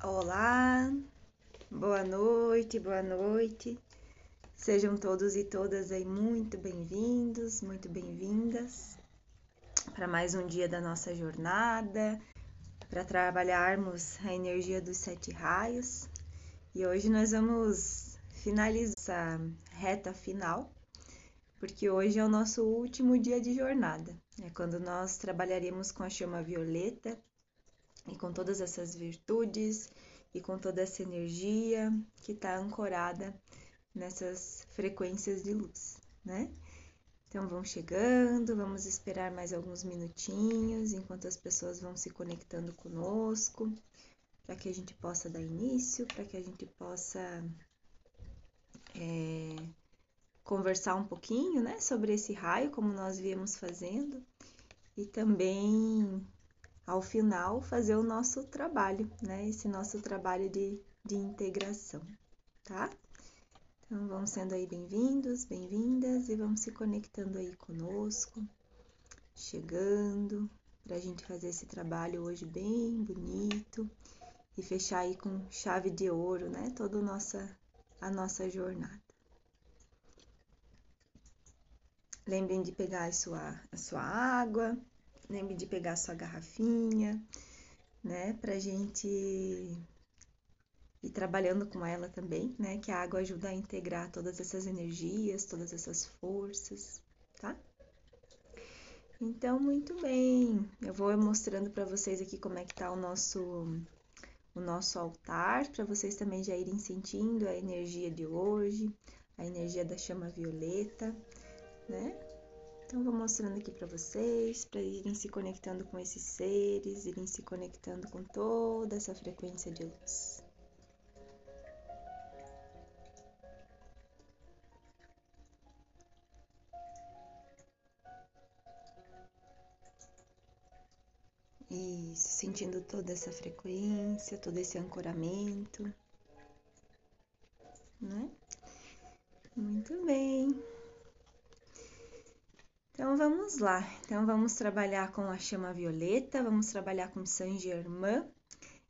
Olá, boa noite, boa noite. Sejam todos e todas aí muito bem-vindos, muito bem-vindas para mais um dia da nossa jornada, para trabalharmos a energia dos sete raios. E hoje nós vamos finalizar essa reta final, porque hoje é o nosso último dia de jornada. É quando nós trabalharemos com a chama violeta e com todas essas virtudes e com toda essa energia que está ancorada nessas frequências de luz, né? Então vão chegando, vamos esperar mais alguns minutinhos enquanto as pessoas vão se conectando conosco, para que a gente possa dar início, para que a gente possa é, conversar um pouquinho, né, sobre esse raio, como nós viemos fazendo, e também ao final fazer o nosso trabalho, né? Esse nosso trabalho de, de integração, tá? Então vamos sendo aí bem-vindos, bem-vindas e vamos se conectando aí conosco, chegando para a gente fazer esse trabalho hoje bem bonito e fechar aí com chave de ouro, né? Toda a nossa, a nossa jornada. Lembrem de pegar a sua, a sua água, Lembre de pegar sua garrafinha, né? Pra gente ir trabalhando com ela também, né? Que a água ajuda a integrar todas essas energias, todas essas forças, tá? Então, muito bem. Eu vou mostrando para vocês aqui como é que tá o nosso o nosso altar, para vocês também já irem sentindo a energia de hoje, a energia da chama violeta, né? Então, vou mostrando aqui para vocês, para irem se conectando com esses seres, irem se conectando com toda essa frequência de luz. Isso, sentindo toda essa frequência, todo esse ancoramento, né? Muito bem. Então vamos lá. Então vamos trabalhar com a chama violeta, vamos trabalhar com Saint Germain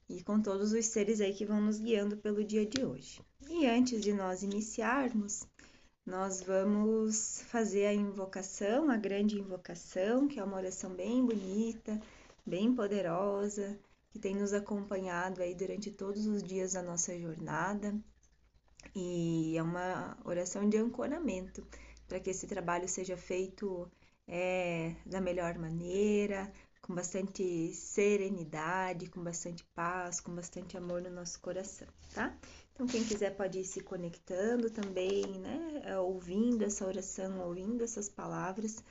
e com todos os seres aí que vão nos guiando pelo dia de hoje. E antes de nós iniciarmos, nós vamos fazer a invocação, a grande invocação, que é uma oração bem bonita, bem poderosa, que tem nos acompanhado aí durante todos os dias da nossa jornada. E é uma oração de ancoramento para que esse trabalho seja feito é, da melhor maneira, com bastante serenidade, com bastante paz, com bastante amor no nosso coração, tá? Então, quem quiser pode ir se conectando também, né? É, ouvindo essa oração, ouvindo essas palavras,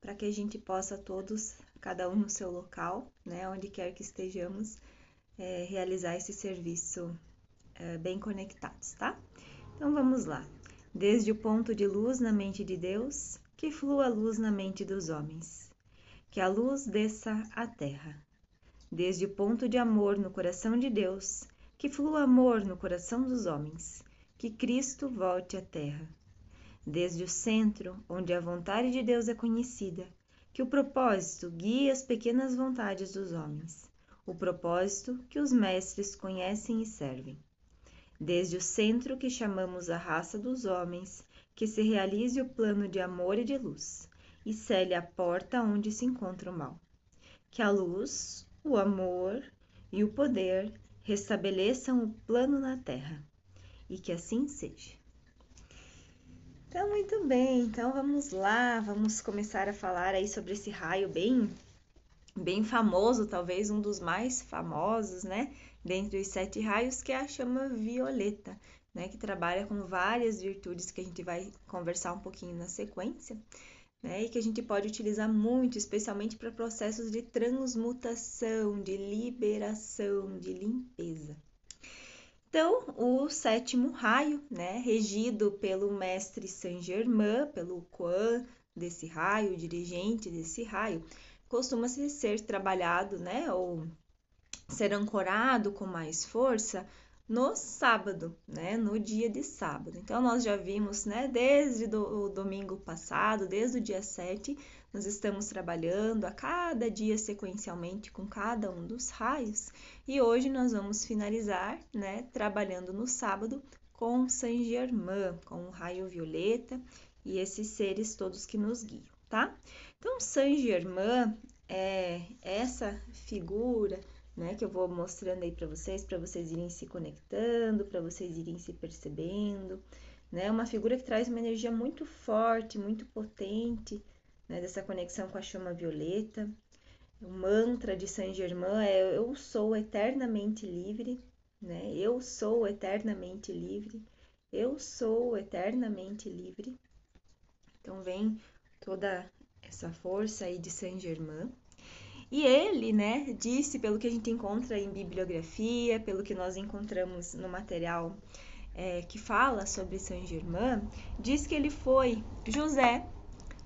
para que a gente possa todos, cada um no seu local, né? Onde quer que estejamos, é, realizar esse serviço é, bem conectados, tá? Então, vamos lá. Desde o ponto de luz na mente de Deus, que flua a luz na mente dos homens, que a luz desça à terra. Desde o ponto de amor no coração de Deus, que flua amor no coração dos homens, que Cristo volte à terra. Desde o centro, onde a vontade de Deus é conhecida, que o propósito guie as pequenas vontades dos homens, o propósito que os mestres conhecem e servem. Desde o centro que chamamos a raça dos homens, que se realize o plano de amor e de luz, e cele a porta onde se encontra o mal. Que a luz, o amor e o poder restabeleçam o plano na terra, e que assim seja. Então, muito bem, então vamos lá, vamos começar a falar aí sobre esse raio bem, bem famoso, talvez um dos mais famosos, né? Dentre os sete raios, que é a chama violeta né, que trabalha com várias virtudes que a gente vai conversar um pouquinho na sequência, né, e que a gente pode utilizar muito, especialmente para processos de transmutação, de liberação, de limpeza. Então, o sétimo raio, né, regido pelo mestre Saint-Germain, pelo Quan desse raio, dirigente desse raio, costuma ser trabalhado, né, ou ser ancorado com mais força no sábado, né? No dia de sábado. Então, nós já vimos, né? Desde do, o domingo passado, desde o dia 7, nós estamos trabalhando a cada dia sequencialmente com cada um dos raios. E hoje nós vamos finalizar, né? Trabalhando no sábado com Saint Germain, com o raio violeta e esses seres todos que nos guiam, tá? Então, Saint Germain é essa figura né, que eu vou mostrando aí para vocês, para vocês irem se conectando, para vocês irem se percebendo, né? Uma figura que traz uma energia muito forte, muito potente, né, dessa conexão com a chama violeta. O mantra de Saint Germain é eu sou eternamente livre, né? Eu sou eternamente livre. Eu sou eternamente livre. Então vem toda essa força aí de Saint Germain. E ele, né, disse, pelo que a gente encontra em bibliografia, pelo que nós encontramos no material é, que fala sobre Saint Germain, diz que ele foi José,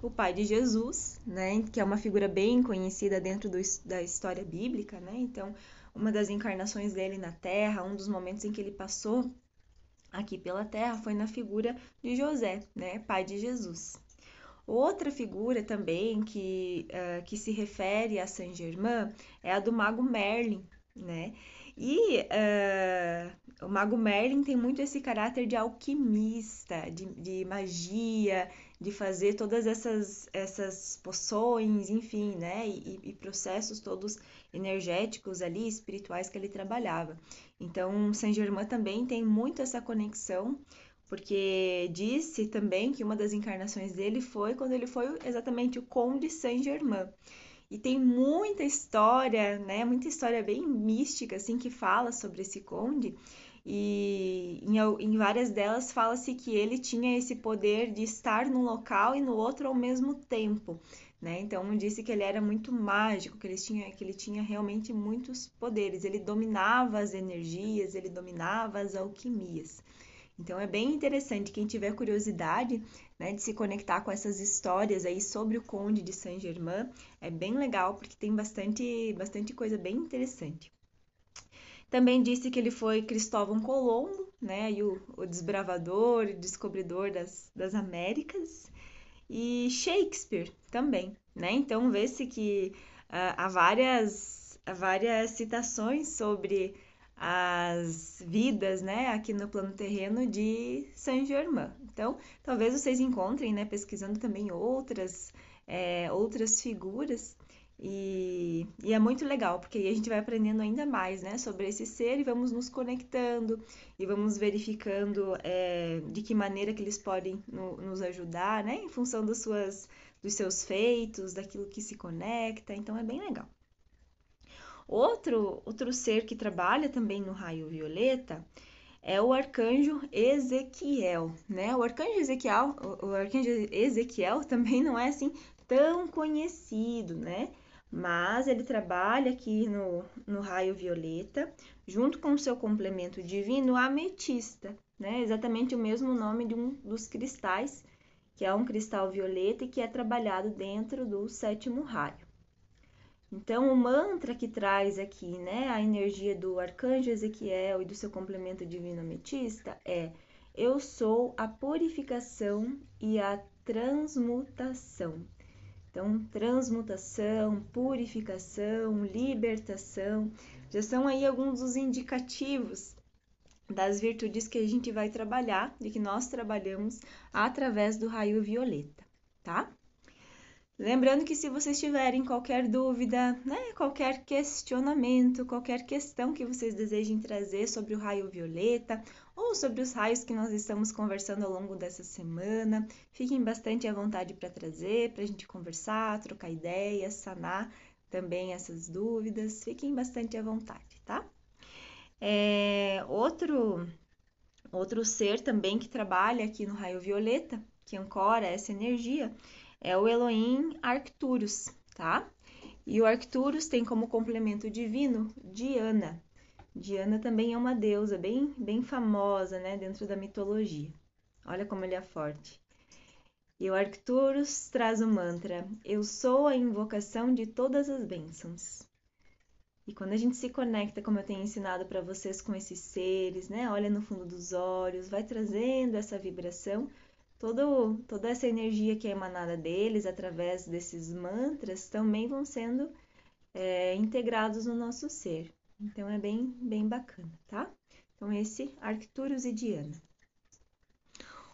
o pai de Jesus, né, que é uma figura bem conhecida dentro do, da história bíblica, né, então uma das encarnações dele na Terra, um dos momentos em que ele passou aqui pela Terra foi na figura de José, né, pai de Jesus. Outra figura também que, uh, que se refere a Saint Germain é a do mago Merlin, né? E uh, o mago Merlin tem muito esse caráter de alquimista, de, de magia, de fazer todas essas, essas poções, enfim, né? E, e, processos todos energéticos ali, espirituais que ele trabalhava. Então, Saint Germain também tem muito essa conexão porque disse também que uma das encarnações dele foi quando ele foi exatamente o Conde Saint-Germain. E tem muita história, né, muita história bem mística, assim, que fala sobre esse conde, e em, em várias delas fala-se que ele tinha esse poder de estar num local e no outro ao mesmo tempo, né? Então disse que ele era muito mágico, que ele tinha, que ele tinha realmente muitos poderes, ele dominava as energias, ele dominava as alquimias. Então é bem interessante quem tiver curiosidade né, de se conectar com essas histórias aí sobre o Conde de Saint-Germain, é bem legal porque tem bastante, bastante coisa bem interessante. Também disse que ele foi Cristóvão Colombo, né, e o, o desbravador e descobridor das, das Américas, e Shakespeare também, né? Então vê-se que uh, há várias, há várias citações sobre as vidas, né, aqui no plano terreno de Saint Germain. Então, talvez vocês encontrem, né, pesquisando também outras, é, outras figuras e, e, é muito legal, porque aí a gente vai aprendendo ainda mais, né, sobre esse ser e vamos nos conectando e vamos verificando é, de que maneira que eles podem no, nos ajudar, né, em função das suas, dos seus feitos, daquilo que se conecta. Então, é bem legal. Outro, outro ser que trabalha também no raio violeta é o arcanjo Ezequiel, né? O arcanjo Ezequiel, o arcanjo Ezequiel também não é assim tão conhecido, né? Mas ele trabalha aqui no, no raio violeta, junto com o seu complemento divino, ametista, né? Exatamente o mesmo nome de um dos cristais, que é um cristal violeta e que é trabalhado dentro do sétimo raio. Então, o mantra que traz aqui, né, a energia do arcanjo Ezequiel e do seu complemento divino ametista é: Eu sou a purificação e a transmutação. Então, transmutação, purificação, libertação, já são aí alguns dos indicativos das virtudes que a gente vai trabalhar, de que nós trabalhamos através do raio violeta, tá? Lembrando que se vocês tiverem qualquer dúvida, né, qualquer questionamento, qualquer questão que vocês desejem trazer sobre o raio violeta ou sobre os raios que nós estamos conversando ao longo dessa semana, fiquem bastante à vontade para trazer, para a gente conversar, trocar ideias, sanar também essas dúvidas. Fiquem bastante à vontade, tá? É, outro, outro ser também que trabalha aqui no raio violeta, que ancora essa energia, é o Elohim Arcturus, tá? E o Arcturus tem como complemento divino Diana. Diana também é uma deusa bem, bem famosa, né, dentro da mitologia. Olha como ele é forte. E o Arcturus traz o mantra: Eu sou a invocação de todas as bênçãos. E quando a gente se conecta, como eu tenho ensinado para vocês com esses seres, né? Olha no fundo dos olhos, vai trazendo essa vibração, todo, toda essa energia que é emanada deles através desses mantras também vão sendo é, integrados no nosso ser. Então é bem, bem bacana, tá? Então esse Arcturus e Diana.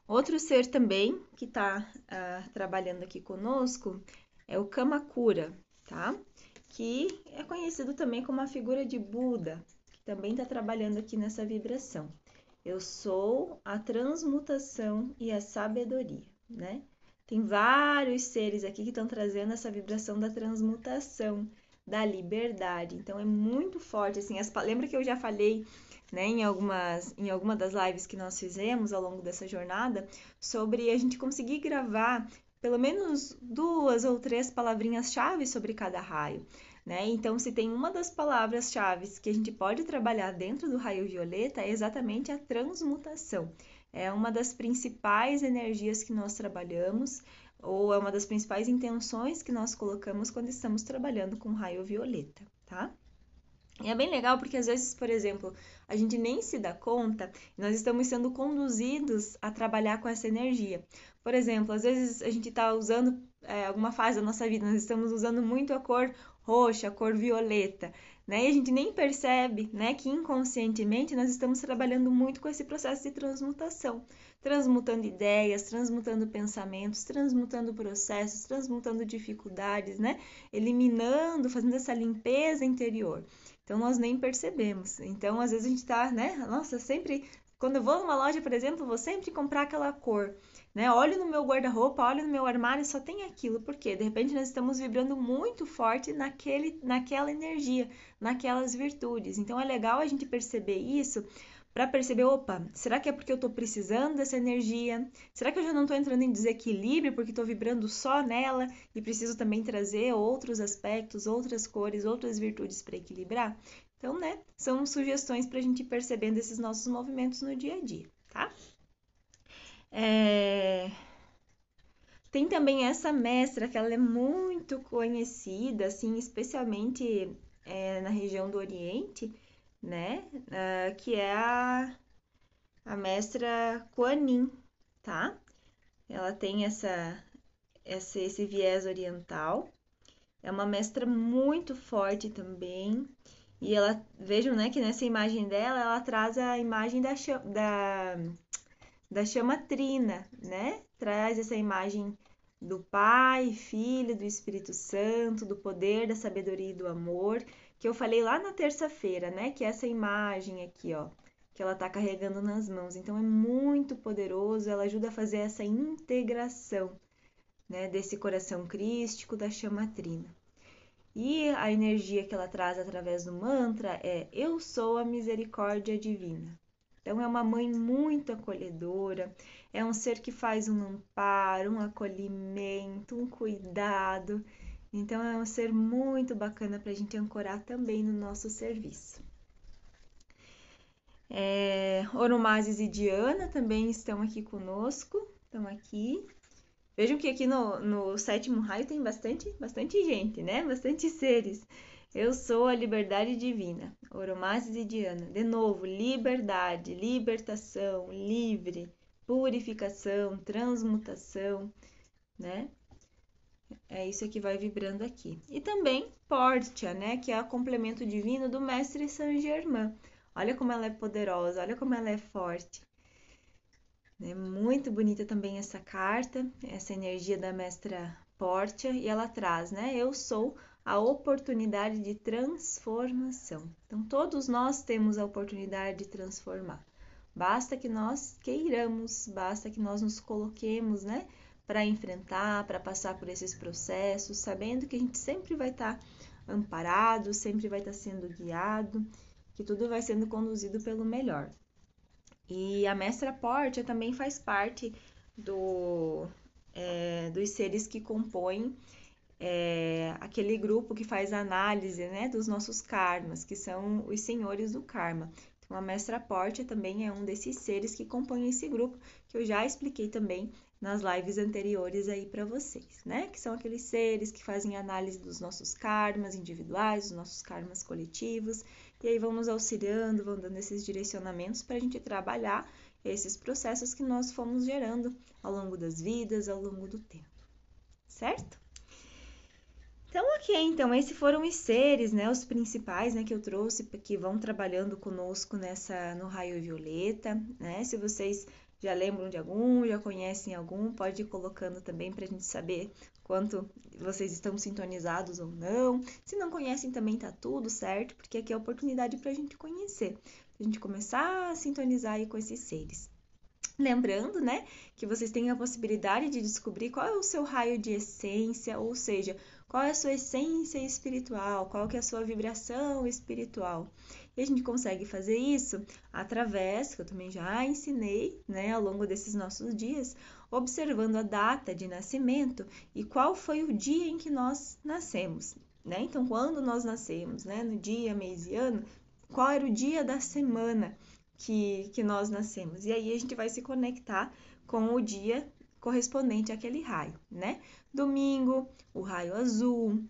Outro ser também que está uh, ah, trabalhando aqui conosco é o Kamakura, tá? Que é conhecido também como a figura de Buda, que também está trabalhando aqui nessa vibração. Eu sou a transmutação e a sabedoria, né? Tem vários seres aqui que estão trazendo essa vibração da transmutação, da liberdade. Então é muito forte assim. As, lembra que eu já falei né, em algumas em alguma das lives que nós fizemos ao longo dessa jornada sobre a gente conseguir gravar pelo menos duas ou três palavrinhas-chave sobre cada raio. Né? Então, se tem uma das palavras-chave que a gente pode trabalhar dentro do raio violeta, é exatamente a transmutação. É uma das principais energias que nós trabalhamos, ou é uma das principais intenções que nós colocamos quando estamos trabalhando com raio violeta, tá? E é bem legal porque às vezes, por exemplo, a gente nem se dá conta, nós estamos sendo conduzidos a trabalhar com essa energia. Por exemplo, às vezes a gente está usando é, alguma fase da nossa vida, nós estamos usando muito a cor roxa, cor violeta, né? E a gente nem percebe, né, que inconscientemente nós estamos trabalhando muito com esse processo de transmutação, transmutando ideias, transmutando pensamentos, transmutando processos, transmutando dificuldades, né? Eliminando, fazendo essa limpeza interior. Então nós nem percebemos. Então às vezes a gente tá, né? Nossa, sempre quando eu vou numa loja, por exemplo, vou sempre comprar aquela cor, né? Olho no meu guarda-roupa, olho no meu armário, só tem aquilo. Por quê? De repente nós estamos vibrando muito forte naquele, naquela energia, naquelas virtudes. Então é legal a gente perceber isso para perceber, opa, será que é porque eu estou precisando dessa energia? Será que eu já não estou entrando em desequilíbrio porque estou vibrando só nela e preciso também trazer outros aspectos, outras cores, outras virtudes para equilibrar? Então, né, são sugestões para a gente ir percebendo esses nossos movimentos no dia a dia, tá? É... Tem também essa mestra que ela é muito conhecida, assim, especialmente é, na região do Oriente, né? Uh, que é a, a mestra Kuan tá? Ela tem essa, essa, esse viés oriental. É uma mestra muito forte também. E ela, vejam, né, que nessa imagem dela, ela traz a imagem da, da, da chama trina, né? Traz essa imagem do Pai, Filho, do Espírito Santo, do poder, da sabedoria e do amor que eu falei lá na terça-feira, né? Que é essa imagem aqui, ó, que ela tá carregando nas mãos. Então é muito poderoso, ela ajuda a fazer essa integração, né, desse coração crístico da chama trina. E a energia que ela traz através do mantra é eu sou a misericórdia divina. Então é uma mãe muito acolhedora, é um ser que faz um amparo, um acolhimento, um cuidado. Então é um ser muito bacana para a gente ancorar também no nosso serviço. É, Oromases e Diana também estão aqui conosco, estão aqui. Vejam que aqui no, no sétimo raio tem bastante, bastante gente, né? Bastante seres. Eu sou a liberdade divina. Oromases e Diana. De novo, liberdade, libertação, livre, purificação, transmutação, né? É isso que vai vibrando aqui. E também Portia, né, que é o complemento divino do mestre Saint Germain. Olha como ela é poderosa, olha como ela é forte. É muito bonita também essa carta, essa energia da mestra Portia, e ela traz, né? Eu sou a oportunidade de transformação. Então, todos nós temos a oportunidade de transformar. Basta que nós queiramos, basta que nós nos coloquemos, né? para enfrentar, para passar por esses processos, sabendo que a gente sempre vai estar tá amparado, sempre vai estar tá sendo guiado, que tudo vai sendo conduzido pelo melhor. E a mestra Portia também faz parte do, é, dos seres que compõem é, aquele grupo que faz análise né, dos nossos karmas, que são os senhores do karma. Então, a mestra Portia também é um desses seres que compõem esse grupo, que eu já expliquei também nas lives anteriores aí para vocês, né? Que são aqueles seres que fazem análise dos nossos karmas individuais, dos nossos karmas coletivos, e aí vão nos auxiliando, vão dando esses direcionamentos para a gente trabalhar esses processos que nós fomos gerando ao longo das vidas, ao longo do tempo, certo? Então, ok, então esses foram os seres, né, os principais, né, que eu trouxe, que vão trabalhando conosco nessa no raio violeta, né? Se vocês já lembram de algum, já conhecem algum, pode ir colocando também para a gente saber quanto vocês estão sintonizados ou não. Se não conhecem também tá tudo certo, porque aqui é a oportunidade para a gente conhecer, a gente começar a sintonizar aí com esses seres. Lembrando, né, que vocês têm a possibilidade de descobrir qual é o seu raio de essência, ou seja, qual é a sua essência espiritual, qual que é a sua vibração espiritual. E a gente consegue fazer isso através, que eu também já ensinei, né, ao longo desses nossos dias, observando a data de nascimento e qual foi o dia em que nós nascemos, né? Então, quando nós nascemos, né, no dia, mês e ano, qual era o dia da semana que, que nós nascemos. E aí a gente vai se conectar com o dia correspondente àquele raio, né? Domingo, o raio azul.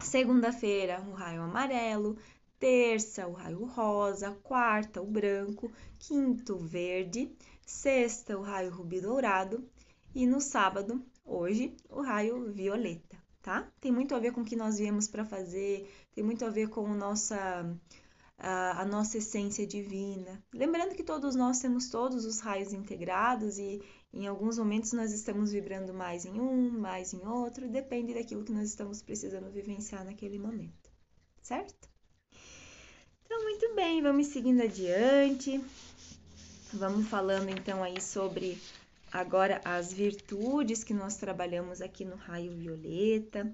Segunda-feira, o raio amarelo. Terça, o raio rosa. Quarta, o branco. Quinto, o verde. Sexta, o raio rubi dourado. E no sábado, hoje, o raio violeta, tá? Tem muito a ver com o que nós viemos para fazer, tem muito a ver com nossa a, a, nossa essência divina. Lembrando que todos nós temos todos os raios integrados e em alguns momentos nós estamos vibrando mais em um, mais em outro, depende daquilo que nós estamos precisando vivenciar naquele momento, certo? Então, muito bem, vamos seguindo adiante. Vamos falando então aí sobre agora as virtudes que nós trabalhamos aqui no raio violeta.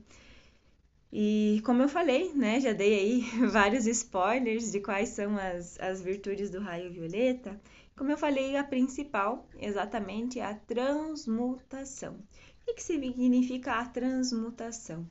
E como eu falei, né, já dei aí vários spoilers de quais são as, as virtudes do raio violeta. Como eu falei, a principal exatamente é a transmutação. O que significa a transmutação?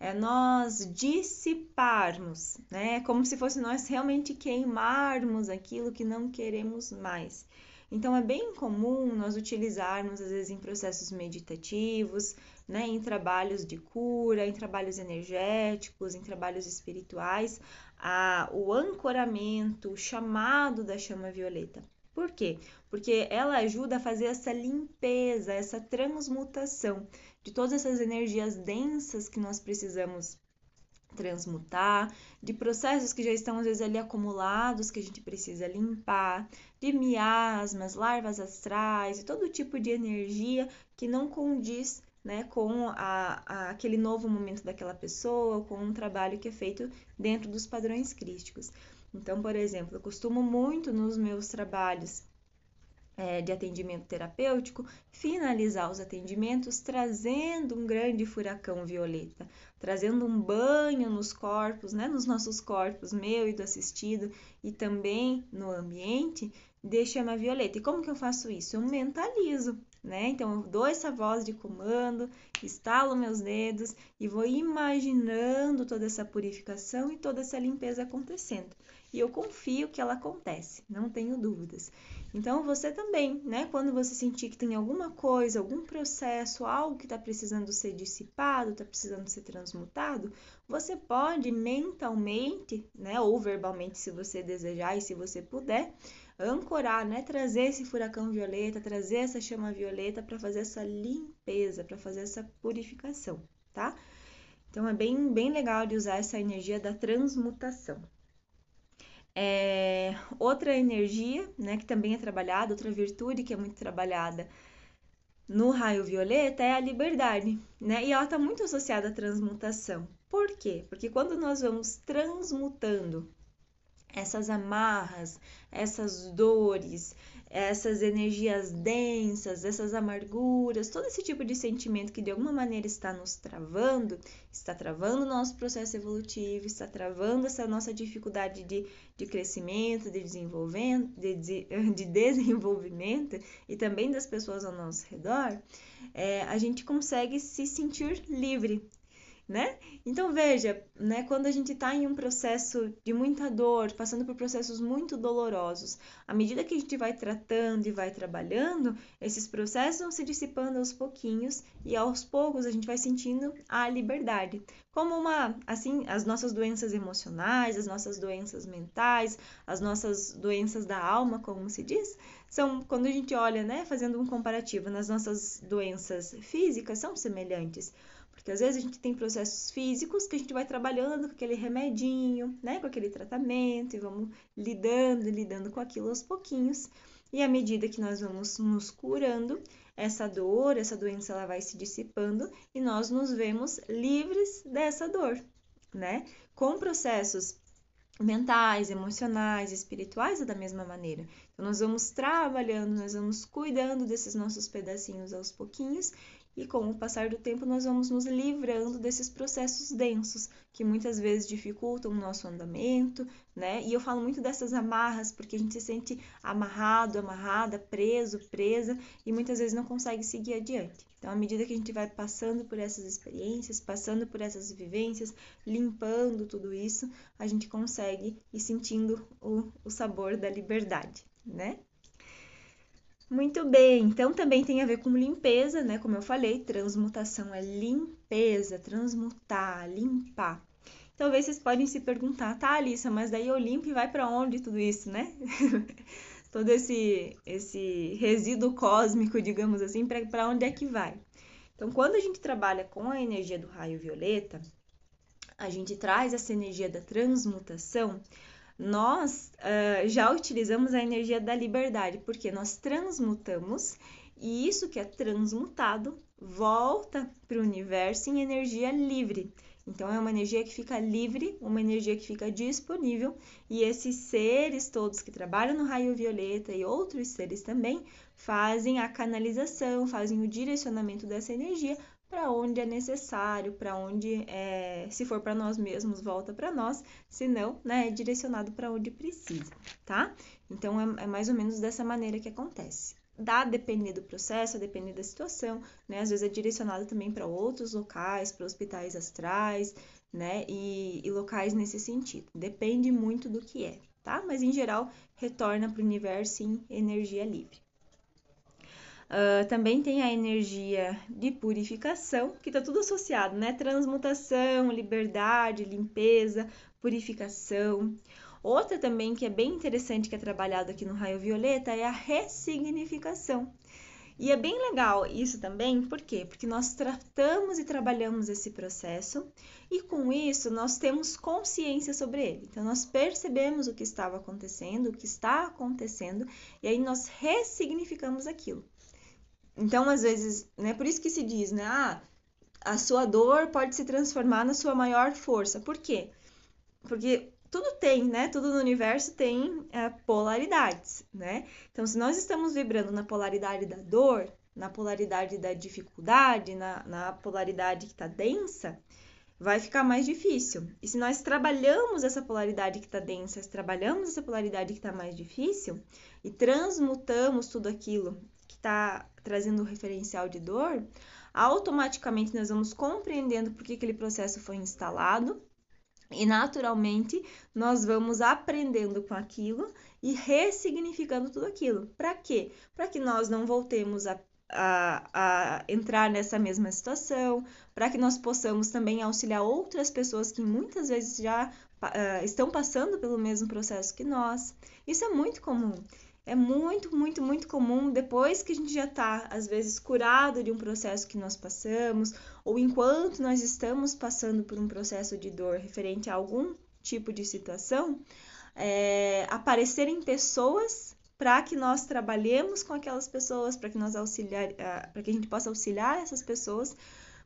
É nós dissiparmos, né? Como se fosse nós realmente queimarmos aquilo que não queremos mais. Então é bem comum nós utilizarmos, às vezes, em processos meditativos, né, em trabalhos de cura, em trabalhos energéticos, em trabalhos espirituais, a, o ancoramento, o chamado da chama violeta. Por quê? Porque ela ajuda a fazer essa limpeza, essa transmutação de todas essas energias densas que nós precisamos transmutar, de processos que já estão às vezes ali acumulados que a gente precisa limpar, de miasmas, larvas astrais e todo tipo de energia que não condiz né, com a, a, aquele novo momento daquela pessoa, com um trabalho que é feito dentro dos padrões crísticos. Então, por exemplo, eu costumo muito nos meus trabalhos é, de atendimento terapêutico, finalizar os atendimentos trazendo um grande furacão violeta, trazendo um banho nos corpos, né, nos nossos corpos, meu e do assistido, e também no ambiente, de chama violeta. E como que eu faço isso? Eu mentalizo, né? Então eu dou essa voz de comando, estalo meus dedos e vou imaginando toda essa purificação e toda essa limpeza acontecendo. E eu confio que ela acontece, não tenho dúvidas. Então você também, né? Quando você sentir que tem alguma coisa, algum processo, algo que está precisando ser dissipado, está precisando ser transmutado, você pode mentalmente, né? Ou verbalmente, se você desejar e se você puder, ancorar, né? Trazer esse furacão violeta, trazer essa chama violeta para fazer essa limpeza, para fazer essa purificação, tá? Então é bem, bem legal de usar essa energia da transmutação. É, outra energia, né, que também é trabalhada, outra virtude que é muito trabalhada no raio violeta é a liberdade, né? E ela está muito associada à transmutação. Por quê? Porque quando nós vamos transmutando essas amarras, essas dores, essas energias densas, essas amarguras, todo esse tipo de sentimento que de alguma maneira está nos travando, está travando o nosso processo evolutivo, está travando essa nossa dificuldade de, de crescimento, de desenvolvimento, de, de desenvolvimento e também das pessoas ao nosso redor, é, a gente consegue se sentir livre. Né? Então veja, né, quando a gente está em um processo de muita dor, passando por processos muito dolorosos, à medida que a gente vai tratando e vai trabalhando, esses processos vão se dissipando aos pouquinhos e aos poucos a gente vai sentindo a liberdade. Como uma, assim, as nossas doenças emocionais, as nossas doenças mentais, as nossas doenças da alma, como se diz, são quando a gente olha, né, fazendo um comparativo nas nossas doenças físicas, são semelhantes. Porque às vezes a gente tem processos físicos que a gente vai trabalhando com aquele remedinho, né, com aquele tratamento, e vamos lidando, lidando com aquilo aos pouquinhos. E à medida que nós vamos nos curando, essa dor, essa doença, ela vai se dissipando e nós nos vemos livres dessa dor, né? Com processos mentais, emocionais, espirituais é da mesma maneira. Então nós vamos trabalhando, nós vamos cuidando desses nossos pedacinhos aos pouquinhos e com o passar do tempo nós vamos nos livrando desses processos densos que muitas vezes dificultam o nosso andamento, né? E eu falo muito dessas amarras porque a gente se sente amarrado, amarrada, preso, presa e muitas vezes não consegue seguir adiante. Então, à medida que a gente vai passando por essas experiências, passando por essas vivências, limpando tudo isso, a gente consegue ir sentindo o, o sabor da liberdade, né? Muito bem, então também tem a ver com limpeza, né? Como eu falei, transmutação é limpeza, transmutar, limpar. Talvez vocês podem se perguntar, tá, Alissa, mas daí eu limpo e vai para onde tudo isso, né? Todo esse, esse resíduo cósmico, digamos assim, para onde é que vai? Então, quando a gente trabalha com a energia do raio violeta, a gente traz essa energia da transmutação nós uh, já utilizamos a energia da liberdade, porque nós transmutamos e isso que é transmutado volta para o universo em energia livre. Então, é uma energia que fica livre, uma energia que fica disponível, e esses seres todos que trabalham no raio violeta e outros seres também fazem a canalização, fazem o direcionamento dessa energia para onde é necessário, para onde, é, se for para nós mesmos, volta para nós, se não, né, é direcionado para onde precisa, tá? Então é, é, mais ou menos dessa maneira que acontece. Dá depender do processo, a depender da situação, né? Às vezes é direcionado também para outros locais, para hospitais astrais, né? E, e locais nesse sentido. Depende muito do que é, tá? Mas em geral retorna para o universo em energia livre. Uh, também tem a energia de purificação, que está tudo associado, né? Transmutação, liberdade, limpeza, purificação. Outra também que é bem interessante que é trabalhado aqui no raio violeta é a ressignificação. E é bem legal isso também, por quê? Porque nós tratamos e trabalhamos esse processo e com isso nós temos consciência sobre ele. Então nós percebemos o que estava acontecendo, o que está acontecendo e aí nós ressignificamos aquilo. Então, às vezes, né, por isso que se diz, né, ah, a sua dor pode se transformar na sua maior força. Por quê? Porque tudo tem, né? Tudo no universo tem é, polaridades, né? Então, se nós estamos vibrando na polaridade da dor, na polaridade da dificuldade, na, na polaridade que está densa, vai ficar mais difícil. E se nós trabalhamos essa polaridade que está densa, trabalhamos essa polaridade que está mais difícil e transmutamos tudo aquilo está trazendo o referencial de dor, automaticamente nós vamos compreendendo por que aquele processo foi instalado e naturalmente nós vamos aprendendo com aquilo e ressignificando tudo aquilo. Para quê? Para que nós não voltemos a, a, a entrar nessa mesma situação, para que nós possamos também auxiliar outras pessoas que muitas vezes já uh, estão passando pelo mesmo processo que nós. Isso é muito comum. É muito, muito, muito comum depois que a gente já está, às vezes, curado de um processo que nós passamos, ou enquanto nós estamos passando por um processo de dor referente a algum tipo de situação, é, aparecerem pessoas para que nós trabalhemos com aquelas pessoas, para que nós auxiliar, para que a gente possa auxiliar essas pessoas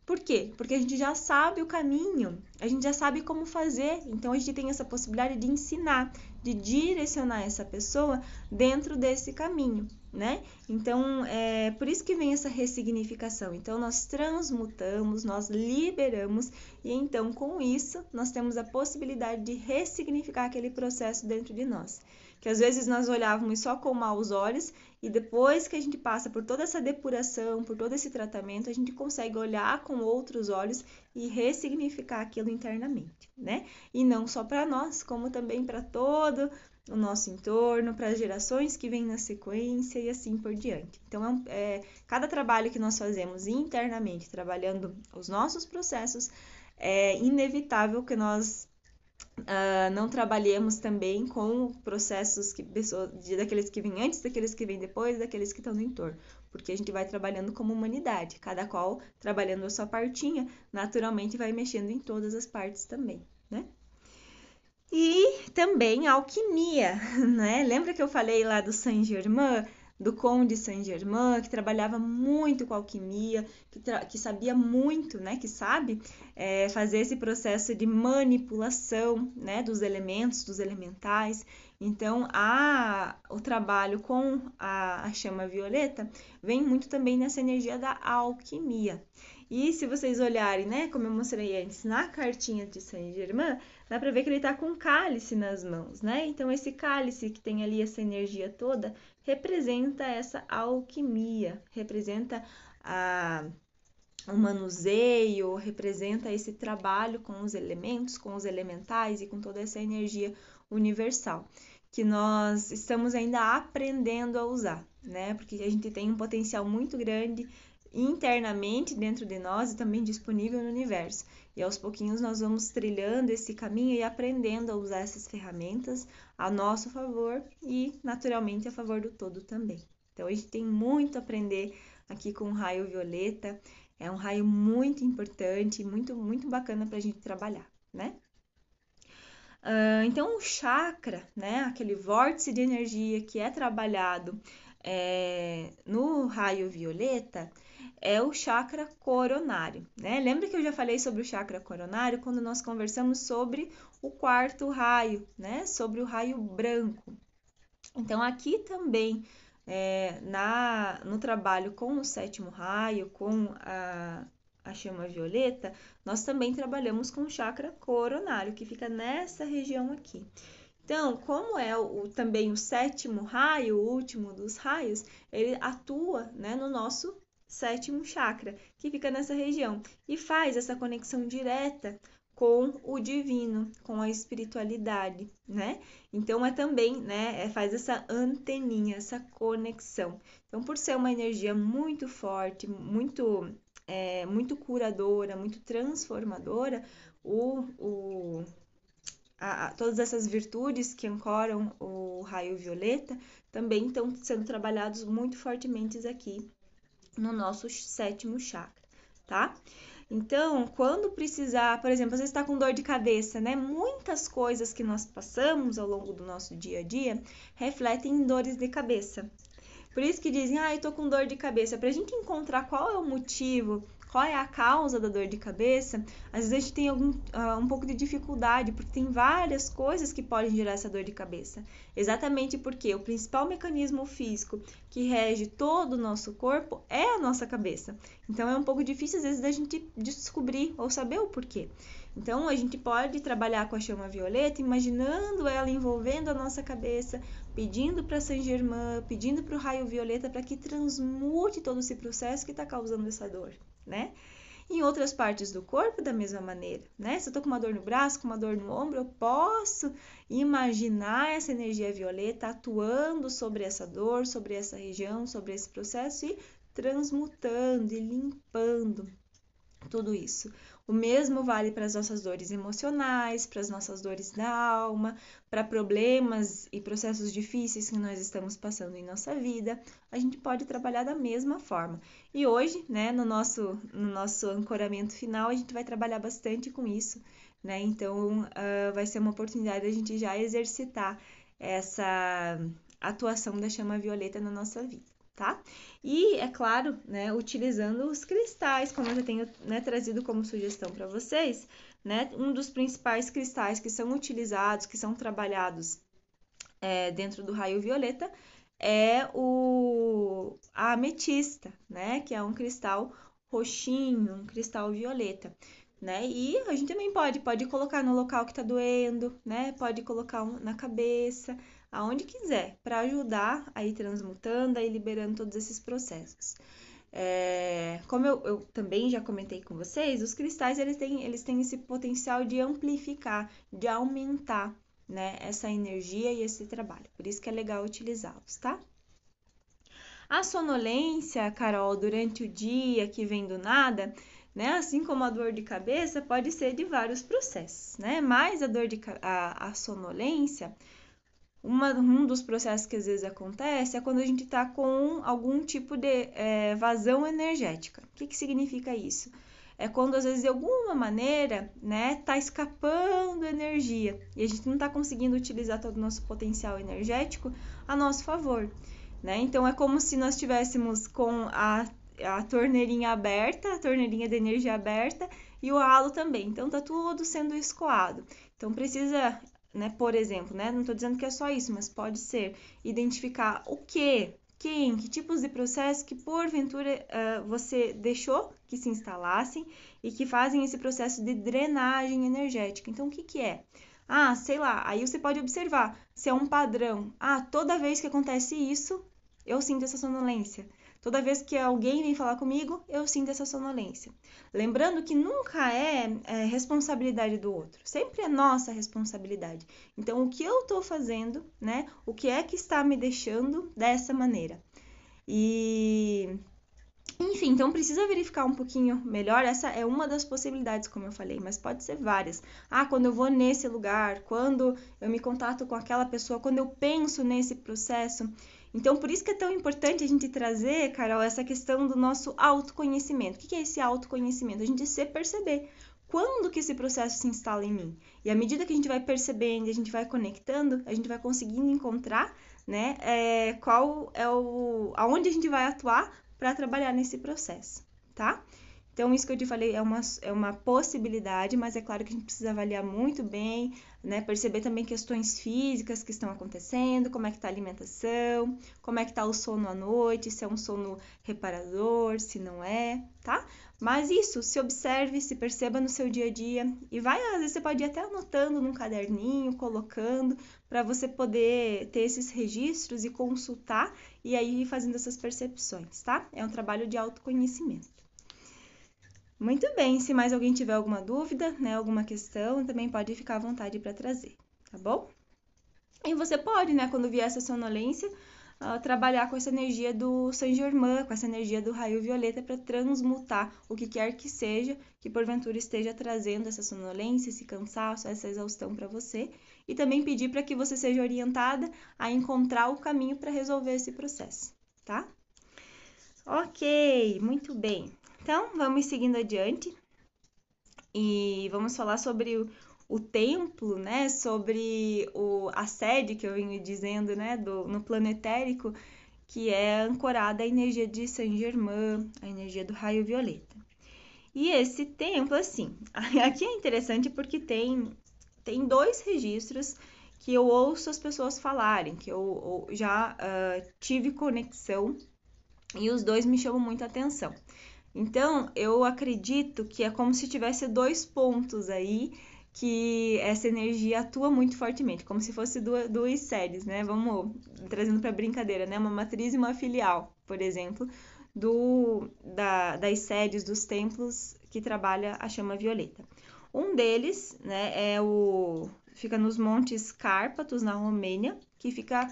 por quê? Porque a gente já sabe o caminho, a gente já sabe como fazer, então a gente tem essa possibilidade de ensinar, de direcionar essa pessoa dentro desse caminho, né? Então, é por isso que vem essa ressignificação. Então, nós transmutamos, nós liberamos, e então, com isso, nós temos a possibilidade de ressignificar aquele processo dentro de nós que às vezes nós olhávamos só com maus olhos e depois que a gente passa por toda essa depuração, por todo esse tratamento, a gente consegue olhar com outros olhos e ressignificar aquilo internamente, né? E não só para nós, como também para todo o nosso entorno, para as gerações que vêm na sequência e assim por diante. Então, é, é, cada trabalho que nós fazemos internamente, trabalhando os nossos processos, é inevitável que nós uh, não trabalhemos também com processos que pessoas, daqueles que vêm antes, daqueles que vêm depois, daqueles que estão no entorno, porque a gente vai trabalhando como humanidade, cada qual trabalhando a sua partinha, naturalmente vai mexendo em todas as partes também, né? E também alquimia, né? Lembra que eu falei lá do Saint-Germain? Do Conde Saint-Germain, que trabalhava muito com alquimia, que, que sabia muito, né, que sabe é, fazer esse processo de manipulação né, dos elementos, dos elementais. Então, a, o trabalho com a, a chama violeta vem muito também nessa energia da alquimia. E se vocês olharem, né, como eu mostrei antes, na cartinha de Saint-Germain, dá para ver que ele está com cálice nas mãos, né? Então, esse cálice que tem ali essa energia toda representa essa alquimia, representa a, o manuseio, representa esse trabalho com os elementos, com os elementais e com toda essa energia universal que nós estamos ainda aprendendo a usar, né? Porque a gente tem um potencial muito grande internamente dentro de nós e também disponível no universo. E aos pouquinhos nós vamos trilhando esse caminho e aprendendo a usar essas ferramentas a nosso favor e naturalmente a favor do todo também. Então a gente tem muito a aprender aqui com o raio violeta. É um raio muito importante, muito muito bacana para a gente trabalhar, né? Uh, então o chakra, né, aquele vórtice de energia que é trabalhado é, no raio violeta, é o chakra coronário, né? Lembra que eu já falei sobre o chakra coronário quando nós conversamos sobre o quarto raio, né? Sobre o raio branco. Então, aqui também, é, na, no trabalho com o sétimo raio, com a, a chama violeta, nós também trabalhamos com o chakra coronário, que fica nessa região aqui. Então, como é o, também o sétimo raio, o último dos raios, ele atua né, no nosso sétimo chakra, que fica nessa região, e faz essa conexão direta com o divino, com a espiritualidade, né? Então é também, né, é, faz essa anteninha, essa conexão. Então, por ser uma energia muito forte, muito, é, muito curadora, muito transformadora, o, o a, a, todas essas virtudes que ancoram o raio violeta também estão sendo trabalhados muito fortemente aqui no nosso sétimo chakra, tá? Então, quando precisar, por exemplo, você está com dor de cabeça, né? Muitas coisas que nós passamos ao longo do nosso dia a dia refletem em dores de cabeça. Por isso que dizem, ah, eu tô com dor de cabeça. Para a gente encontrar qual é o motivo qual é a causa da dor de cabeça, às vezes a gente tem algum, uh, um pouco de dificuldade, porque tem várias coisas que podem gerar essa dor de cabeça. Exatamente porque o principal mecanismo físico que rege todo o nosso corpo é a nossa cabeça. Então é um pouco difícil às vezes da gente descobrir ou saber o porquê. Então a gente pode trabalhar com a chama violeta, imaginando ela envolvendo a nossa cabeça, pedindo para Saint Germain, pedindo para o raio violeta para que transmute todo esse processo que está causando essa dor né? Em outras partes do corpo, da mesma maneira, né? Se eu tô com uma dor no braço, com uma dor no ombro, eu posso imaginar essa energia violeta atuando sobre essa dor, sobre essa região, sobre esse processo e transmutando e limpando tudo isso. O mesmo vale para as nossas dores emocionais, para as nossas dores da alma, para problemas e processos difíceis que nós estamos passando em nossa vida. A gente pode trabalhar da mesma forma. E hoje, né, no nosso, no nosso ancoramento final, a gente vai trabalhar bastante com isso, né? Então, uh, vai ser uma oportunidade a gente já exercitar essa atuação da chama violeta na nossa vida tá? E, é claro, né, utilizando os cristais, como eu já tenho né, trazido como sugestão para vocês, né, um dos principais cristais que são utilizados, que são trabalhados é, dentro do raio violeta, é o a ametista, né, que é um cristal roxinho, um cristal violeta. Né? E a gente também pode, pode colocar no local que está doendo, né? Pode colocar na cabeça, aonde quiser, para ajudar a ir transmutando, ir liberando todos esses processos. É, como eu, eu, também já comentei com vocês, os cristais eles têm, eles têm esse potencial de amplificar, de aumentar né, essa energia e esse trabalho. Por isso que é legal utilizá-los, tá? A sonolência, Carol, durante o dia que vem do nada, né? Assim como a dor de cabeça pode ser de vários processos, né? Mas a dor de a, a sonolência, uma, um dos processos que às vezes acontece é quando a gente está com algum tipo de é, vazão energética. O que, que significa isso? É quando às vezes de alguma maneira, né, tá escapando energia e a gente não está conseguindo utilizar todo o nosso potencial energético a nosso favor né? Então é como se nós tivéssemos com a, a torneirinha aberta, a torneirinha de energia aberta e o halo também. Então tá tudo sendo escoado. Então precisa, né, por exemplo, né, não estou dizendo que é só isso, mas pode ser identificar o que, quem, que tipos de processos que porventura uh, você deixou que se instalassem e que fazem esse processo de drenagem energética. Então o que que é? Ah, sei lá, aí você pode observar se é um padrão. Ah, toda vez que acontece isso, eu sinto essa sonolência. Toda vez que alguém vem falar comigo, eu sinto essa sonolência. Lembrando que nunca é, é responsabilidade do outro, sempre é nossa responsabilidade. Então, o que eu estou fazendo, né? O que é que está me deixando dessa maneira? E enfim, então precisa verificar um pouquinho melhor. Essa é uma das possibilidades, como eu falei, mas pode ser várias. Ah, quando eu vou nesse lugar, quando eu me contato com aquela pessoa, quando eu penso nesse processo. Então, por isso que é tão importante a gente trazer, Carol, essa questão do nosso autoconhecimento. O que é esse autoconhecimento? A gente se perceber quando que esse processo se instala em mim. E à medida que a gente vai percebendo, a gente vai conectando, a gente vai conseguindo encontrar, né, é, qual é o, aonde a gente vai atuar para trabalhar nesse processo, tá? Então, isso que eu te falei é uma, é uma possibilidade, mas é claro que a gente precisa avaliar muito bem, né? Perceber também questões físicas que estão acontecendo, como é que está a alimentação, como é que está o sono à noite, se é um sono reparador, se não é, tá? Mas isso, se observe, se perceba no seu dia a dia e vai, às vezes você pode ir até anotando num caderninho, colocando, para você poder ter esses registros e consultar e aí ir fazendo essas percepções, tá? É um trabalho de autoconhecimento. Muito bem, se mais alguém tiver alguma dúvida, né, alguma questão, também pode ficar à vontade para trazer, tá bom? E você pode, né, quando vier essa sonolência, uh, trabalhar com essa energia do Saint Germain, com essa energia do raio violeta para transmutar o que quer que seja que porventura esteja trazendo essa sonolência, esse cansaço, essa exaustão para você, e também pedir para que você seja orientada a encontrar o caminho para resolver esse processo, tá? Ok, muito bem. Então, vamos seguindo adiante e vamos falar sobre o, o templo, né? Sobre o, a sede que eu venho dizendo, né? Do, no planetérico, que é ancorada à energia de Saint Germain, a energia do raio violeta. E esse templo, assim, aqui é interessante porque tem, tem dois registros que eu ouço as pessoas falarem, que eu, eu já uh, tive conexão e os dois me chamam muita atenção. Então, eu acredito que é como se tivesse dois pontos aí que essa energia atua muito fortemente, como se fosse duas, duas séries, né? Vamos trazendo para brincadeira, né? Uma matriz e uma filial, por exemplo, do, da, das sedes dos templos que trabalha a chama violeta. Um deles, né, é o fica nos Montes Cárpatos, na Romênia, que fica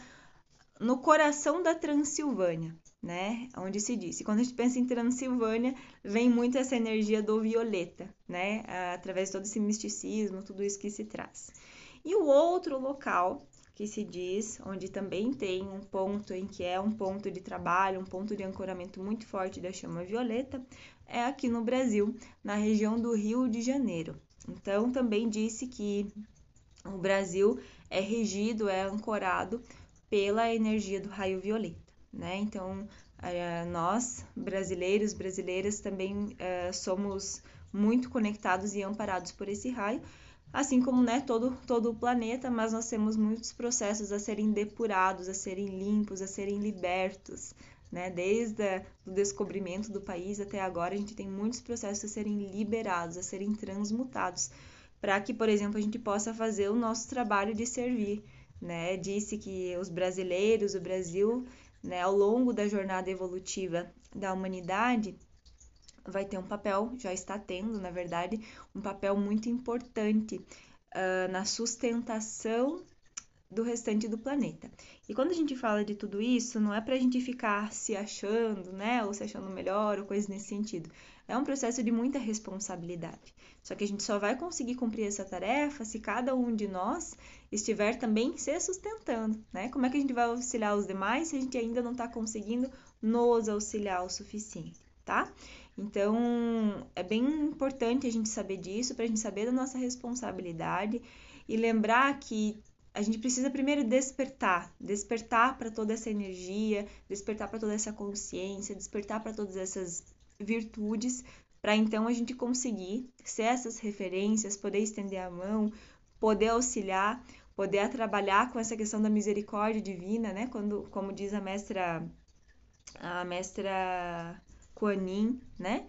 no coração da Transilvânia né? Onde se diz. E quando a gente pensa em Transilvânia, vem muito essa energia do violeta, né? Através de todo esse misticismo, tudo isso que se traz. E o outro local que se diz, onde também tem um ponto em que é um ponto de trabalho, um ponto de ancoramento muito forte da chama violeta, é aqui no Brasil, na região do Rio de Janeiro. Então, também disse que o Brasil é regido, é ancorado pela energia do raio violeta né? Então, uh, nós, brasileiros, brasileiras, também uh, somos muito conectados e amparados por esse raio, assim como né, todo, todo o planeta, mas nós temos muitos processos a serem depurados, a serem limpos, a serem libertos. Né? Desde o descobrimento do país até agora, a gente tem muitos processos a serem liberados, a serem transmutados, para que, por exemplo, a gente possa fazer o nosso trabalho de servir. Né? Disse que os brasileiros, o Brasil, né, ao longo da jornada evolutiva da humanidade, vai ter um papel, já está tendo, na verdade, um papel muito importante uh, na sustentação do restante do planeta. E quando a gente fala de tudo isso, não é para a gente ficar se achando, né, ou se achando melhor, ou coisa nesse sentido. É um processo de muita responsabilidade. Só que a gente só vai conseguir cumprir essa tarefa se cada um de nós estiver também se sustentando, né? Como é que a gente vai auxiliar os demais se a gente ainda não está conseguindo nos auxiliar o suficiente, tá? Então, é bem importante a gente saber disso, para a gente saber da nossa responsabilidade e lembrar que a gente precisa primeiro despertar, despertar para toda essa energia, despertar para toda essa consciência, despertar para todas essas virtudes, para então a gente conseguir ser essas referências, poder estender a mão, poder auxiliar, poder trabalhar com essa questão da misericórdia divina, né? Quando, como diz a mestra a mestra Kuan Yin, né?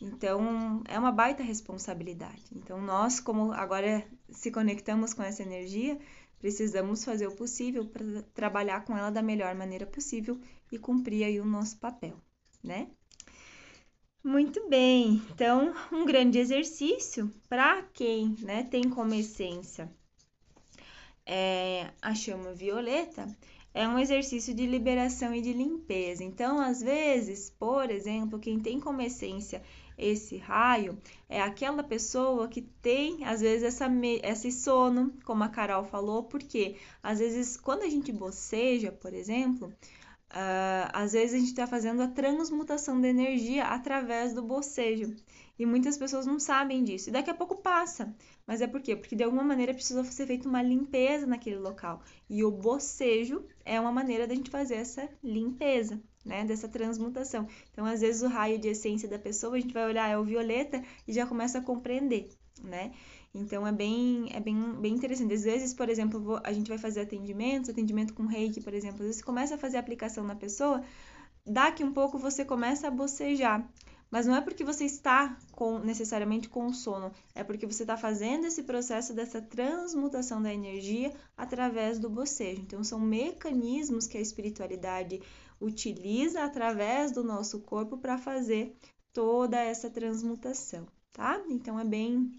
Então, é uma baita responsabilidade. Então, nós, como agora se conectamos com essa energia, precisamos fazer o possível para trabalhar com ela da melhor maneira possível e cumprir aí o nosso papel, né? Muito bem. Então, um grande exercício para quem, né, tem como essência é, a chama violeta é um exercício de liberação e de limpeza. Então, às vezes, por exemplo, quem tem como essência esse raio é aquela pessoa que tem, às vezes, essa, esse sono, como a Carol falou, porque às vezes, quando a gente boceja, por exemplo, uh, às vezes a gente está fazendo a transmutação da energia através do bocejo. E muitas pessoas não sabem disso. E daqui a pouco passa. Mas é por quê? Porque de alguma maneira precisou ser feita uma limpeza naquele local. E o bocejo é uma maneira da gente fazer essa limpeza, né? Dessa transmutação. Então, às vezes, o raio de essência da pessoa, a gente vai olhar, é o violeta e já começa a compreender, né? Então é bem, é bem, bem interessante. Às vezes, por exemplo, a gente vai fazer atendimentos, atendimento com reiki, por exemplo, às vezes você começa a fazer aplicação na pessoa, daqui um pouco você começa a bocejar. Mas não é porque você está com, necessariamente com sono, é porque você está fazendo esse processo dessa transmutação da energia através do bocejo. Então, são mecanismos que a espiritualidade utiliza através do nosso corpo para fazer toda essa transmutação, tá? Então, é bem,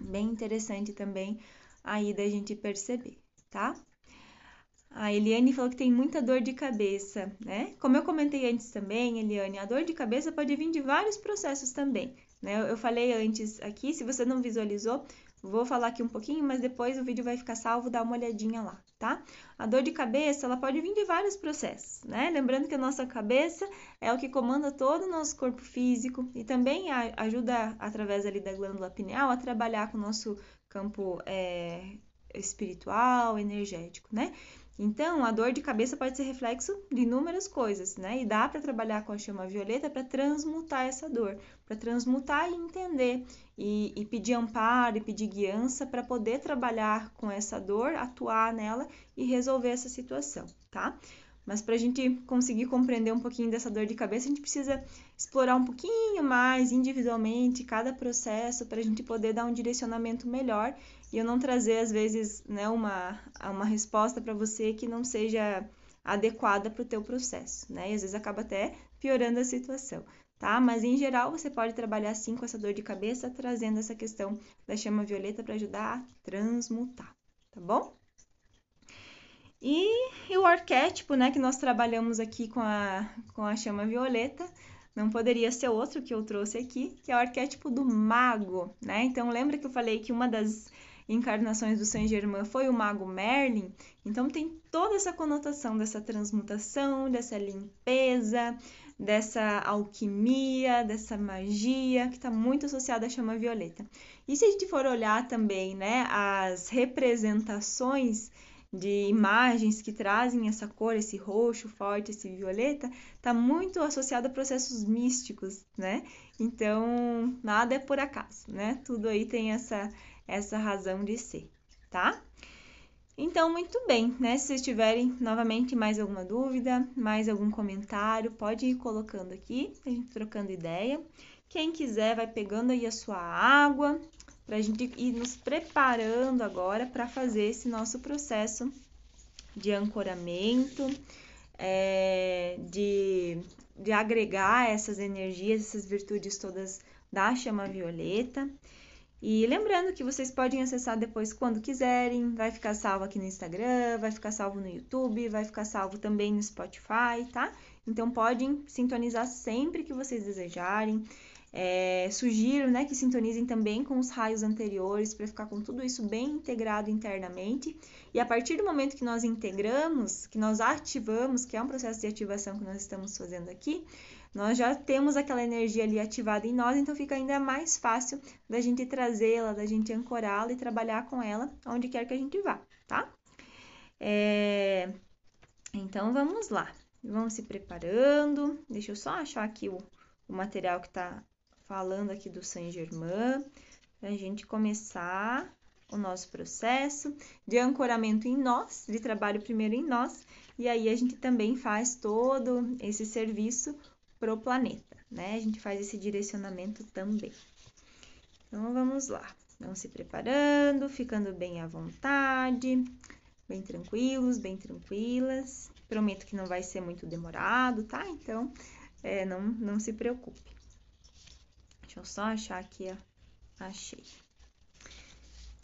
bem interessante também aí da gente perceber, tá? A Eliane falou que tem muita dor de cabeça, né? Como eu comentei antes também, Eliane, a dor de cabeça pode vir de vários processos também, né? Eu falei antes aqui, se você não visualizou, vou falar aqui um pouquinho, mas depois o vídeo vai ficar salvo, dá uma olhadinha lá, tá? A dor de cabeça, ela pode vir de vários processos, né? Lembrando que a nossa cabeça é o que comanda todo o nosso corpo físico e também ajuda, através ali da glândula pineal, a trabalhar com o nosso campo é, espiritual, energético, né? Então, a dor de cabeça pode ser reflexo de inúmeras coisas, né? E dá para trabalhar com a chama violeta para transmutar essa dor, para transmutar e entender, e, e, pedir amparo e pedir guiança para poder trabalhar com essa dor, atuar nela e resolver essa situação, tá? Mas para a gente conseguir compreender um pouquinho dessa dor de cabeça, a gente precisa explorar um pouquinho mais individualmente cada processo para a gente poder dar um direcionamento melhor e eu não trazer, às vezes, né, uma, uma resposta para você que não seja adequada para o teu processo, né? E às vezes acaba até piorando a situação, tá? Mas em geral você pode trabalhar sim com essa dor de cabeça, trazendo essa questão da chama violeta para ajudar a transmutar, tá bom? E, e, o arquétipo, né, que nós trabalhamos aqui com a, com a chama violeta, não poderia ser outro que eu trouxe aqui, que é o arquétipo do mago, né? Então lembra que eu falei que uma das encarnações do Saint Germain foi o mago Merlin, então tem toda essa conotação dessa transmutação, dessa limpeza, dessa alquimia, dessa magia que está muito associada à chama violeta. E se a gente for olhar também, né, as representações de imagens que trazem essa cor, esse roxo forte, esse violeta, está muito associado a processos místicos, né? Então, nada é por acaso, né? Tudo aí tem essa essa razão de ser, tá? Então, muito bem, né? Se vocês tiverem novamente mais alguma dúvida, mais algum comentário, pode ir colocando aqui, a gente trocando ideia. Quem quiser, vai pegando aí a sua água, para a gente ir nos preparando agora para fazer esse nosso processo de ancoramento, é, de, de agregar essas energias, essas virtudes todas da chama violeta. E lembrando que vocês podem acessar depois quando quiserem, vai ficar salvo aqui no Instagram, vai ficar salvo no YouTube, vai ficar salvo também no Spotify, tá? Então podem sintonizar sempre que vocês desejarem. É, sugiro né, que sintonizem também com os raios anteriores para ficar com tudo isso bem integrado internamente. E a partir do momento que nós integramos, que nós ativamos, que é um processo de ativação que nós estamos fazendo aqui, nós já temos aquela energia ali ativada em nós, então fica ainda mais fácil da gente trazê-la, da gente ancorá-la e trabalhar com ela onde quer que a gente vá, tá? É... Então vamos lá, vamos se preparando. Deixa eu só achar aqui o, o material que tá falando aqui do Saint Germain, para a gente começar o nosso processo de ancoramento em nós, de trabalho primeiro em nós, e aí a gente também faz todo esse serviço para o planeta, né? A gente faz esse direcionamento também. Então vamos lá, vamos se preparando, ficando bem à vontade, bem tranquilos, bem tranquilas. Prometo que não vai ser muito demorado, tá? Então é, não, não se preocupe. Deixa eu só achar aqui, ó. Achei.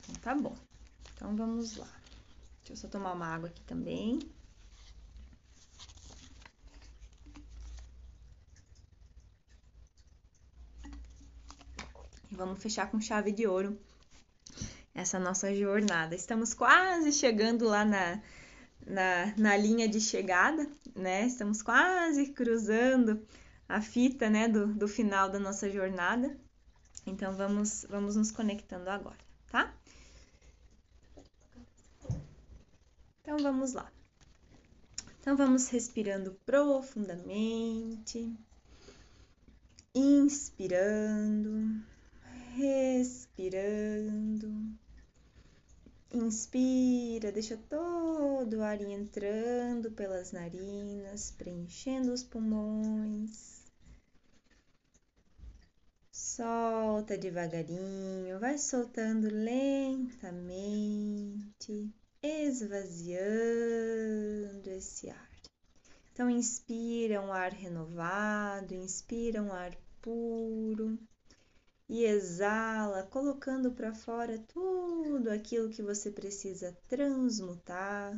Então tá bom. Então vamos lá. Deixa eu só tomar uma água aqui também. Vamos fechar com chave de ouro essa nossa jornada. Estamos quase chegando lá na, na, na linha de chegada, né? Estamos quase cruzando a fita, né, do, do final da nossa jornada. Então, vamos, vamos nos conectando agora, tá? Então, vamos lá. Então, vamos respirando profundamente, inspirando respirando. Inspira, deixa todo o ar entrando pelas narinas, preenchendo os pulmões. Solta devagarinho, vai soltando lentamente, esvaziando esse ar. Então, inspira um ar renovado, inspira um ar puro e exala, colocando para fora tudo aquilo que você precisa transmutar,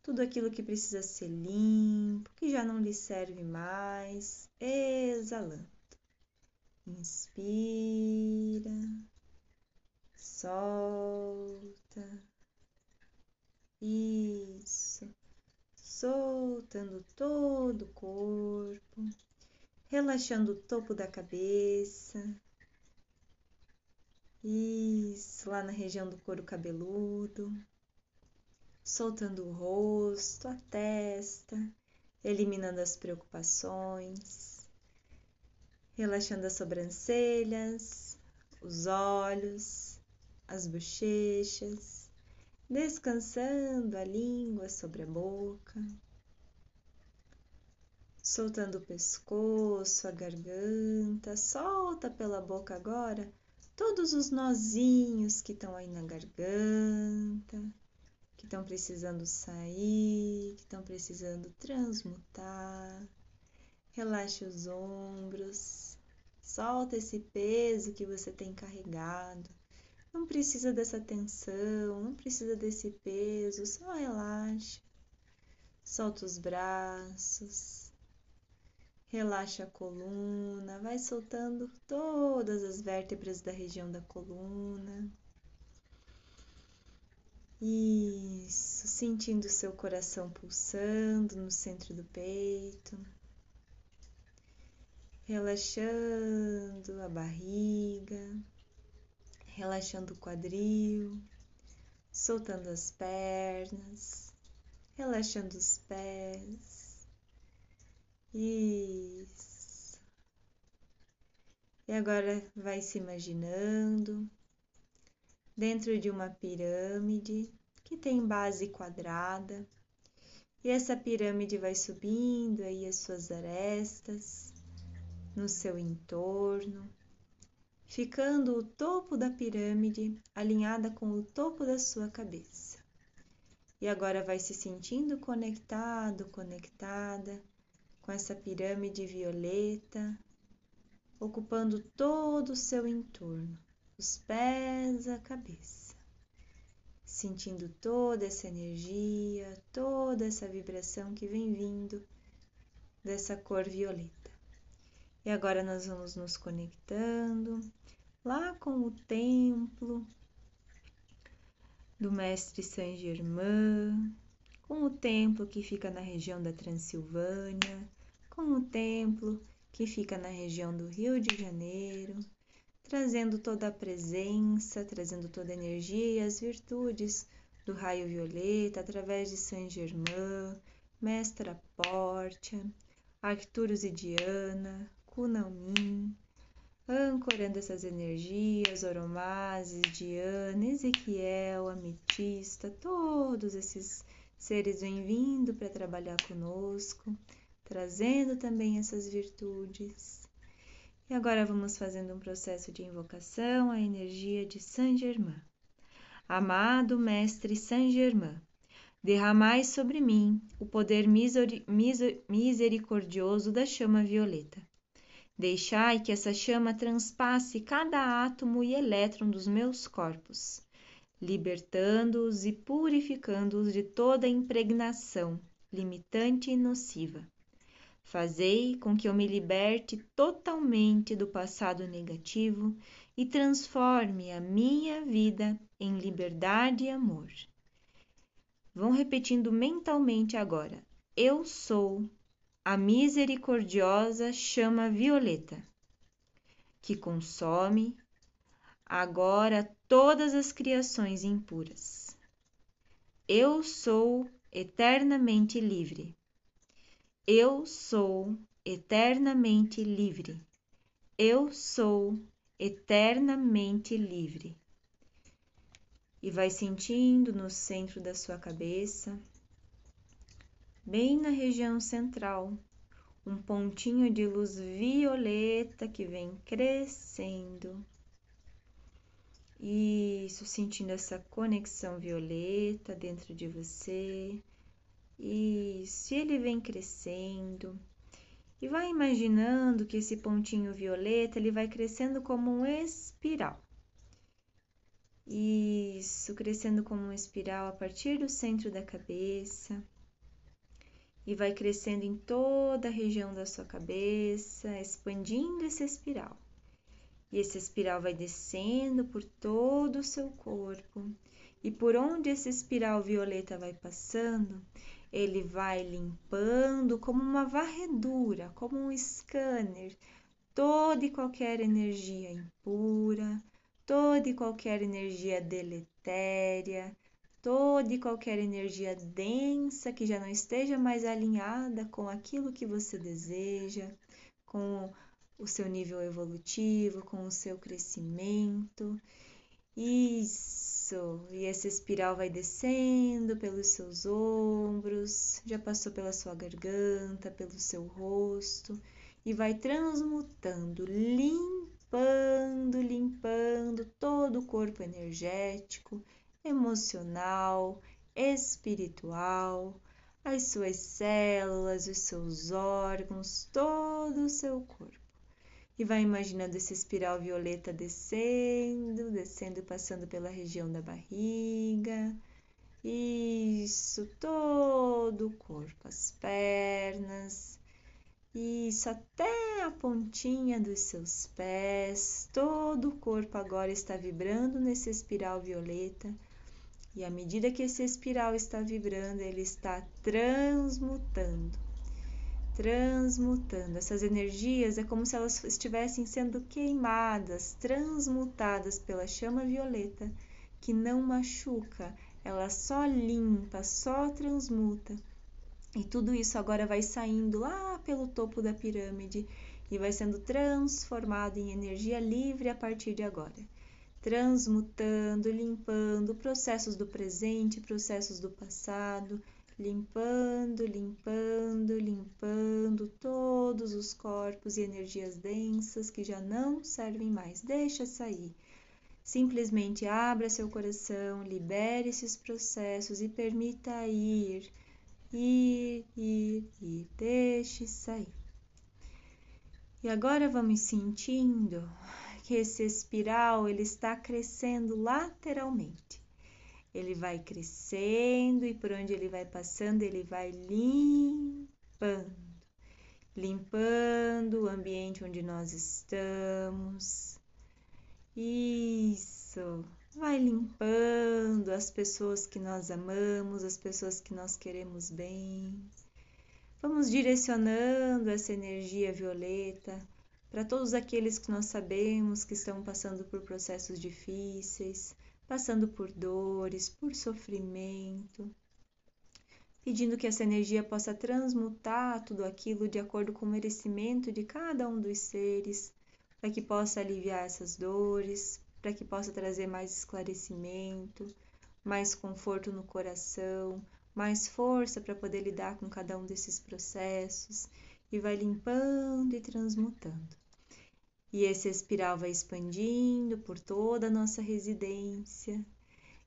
tudo aquilo que precisa ser limpo, que já não lhe serve mais, exalando. Inspira, solta. Isso. Soltando todo o corpo, relaxando o topo da cabeça isso, lá na região do couro cabeludo, soltando o rosto, a testa, eliminando as preocupações, relaxando as sobrancelhas, os olhos, as bochechas, descansando a língua sobre a boca, soltando o pescoço, a garganta, solta pela boca agora todos os nozinhos que estão aí na garganta, que estão precisando sair, que estão precisando transmutar. Relaxe os ombros, solta esse peso que você tem carregado. Não precisa dessa tensão, não precisa desse peso, só relaxa. Solta os braços, Relaxa a coluna, vai soltando todas as vértebras da região da coluna. Isso, sentindo seu coração pulsando no centro do peito. Relaxando a barriga, relaxando o quadril, soltando as pernas, relaxando os pés isso. E agora vai se imaginando dentro de uma pirâmide que tem base quadrada. E essa pirâmide vai subindo aí as suas arestas no seu entorno, ficando o topo da pirâmide alinhada com o topo da sua cabeça. E agora vai se sentindo conectado, conectada com essa pirâmide violeta, ocupando todo o seu entorno, os pés, a cabeça. Sentindo toda essa energia, toda essa vibração que vem vindo dessa cor violeta. E agora nós vamos nos conectando lá com o templo do Mestre Saint Germain, com o templo que fica na região da Transilvânia, com o templo que fica na região do Rio de Janeiro, trazendo toda a presença, trazendo toda a energia e as virtudes do raio violeta através de Saint Germain, Mestra Portia, Arcturus e Diana, Kunamin, ancorando essas energias, Oromases, Diana, Ezequiel, Ametista, todos esses seres vêm vindo para trabalhar conosco, trazendo também essas virtudes. E agora vamos fazendo um processo de invocação à energia de Saint Germain. Amado Mestre Saint Germain, derramai sobre mim o poder misericordioso da chama violeta. Deixai que essa chama transpasse cada átomo e elétron dos meus corpos, libertando-os e purificando-os de toda impregnação limitante e nociva. Fazei com que eu me liberte totalmente do passado negativo e transforme a minha vida em liberdade e amor. Vão repetindo mentalmente agora. Eu sou a misericordiosa chama violeta, que consome agora todas as criações impuras. Eu sou eternamente livre. Eu sou eternamente livre. Eu sou eternamente livre e vai sentindo no centro da sua cabeça, bem na região central, um pontinho de luz violeta que vem crescendo. Isso, sentindo essa conexão violeta dentro de você. Isso, e ele vem crescendo. E vai imaginando que esse pontinho violeta ele vai crescendo como um espiral. Isso, crescendo como uma espiral a partir do centro da cabeça e vai crescendo em toda a região da sua cabeça, expandindo essa espiral. E essa espiral vai descendo por todo o seu corpo, e por onde essa espiral violeta vai passando, ele vai limpando como uma varredura, como um scanner, toda e qualquer energia impura, toda e qualquer energia deletéria, toda e qualquer energia densa que já não esteja mais alinhada com aquilo que você deseja, com o seu nível evolutivo, com o seu crescimento. Isso! E essa espiral vai descendo pelos seus ombros, já passou pela sua garganta, pelo seu rosto e vai transmutando, limpando limpando, todo o corpo energético, emocional, espiritual, as suas células, os seus órgãos, todo o seu corpo. E vai imaginando essa espiral violeta descendo, descendo, passando pela região da barriga. Isso, todo o corpo, as pernas, isso até a pontinha dos seus pés, todo o corpo agora está vibrando nesse espiral violeta. E à medida que esse espiral está vibrando, ele está transmutando. Transmutando. Essas energias é como se elas estivessem sendo queimadas, transmutadas pela chama violeta, que não machuca, ela só limpa, só transmuta e tudo isso agora vai saindo lá pelo topo da pirâmide e vai sendo transformado em energia livre a partir de agora. Transmutando, limpando processos do presente, processos do passado, limpando, limpando, limpando todos os corpos e energias densas que já não servem mais. Deixa sair. Simplesmente abra seu coração, libere esses processos e permita ir, ir, ir, ir, deixe sair. E agora vamos sentindo que esse espiral ele está crescendo lateralmente. Ele vai crescendo e por onde ele vai passando, ele vai limpando, limpando o ambiente onde nós estamos. Isso. Vai limpando as pessoas que nós amamos, as pessoas que nós queremos bem. Vamos direcionando essa energia violeta para todos aqueles que nós sabemos que estão passando por processos difíceis, passando por dores, por sofrimento, pedindo que essa energia possa transmutar tudo aquilo de acordo com o merecimento de cada um dos seres, para que possa aliviar essas dores, para que possa trazer mais esclarecimento, mais conforto no coração, mais força para poder lidar com cada um desses processos e vai limpando e transmutando. E esse espiral vai expandindo por toda a nossa residência,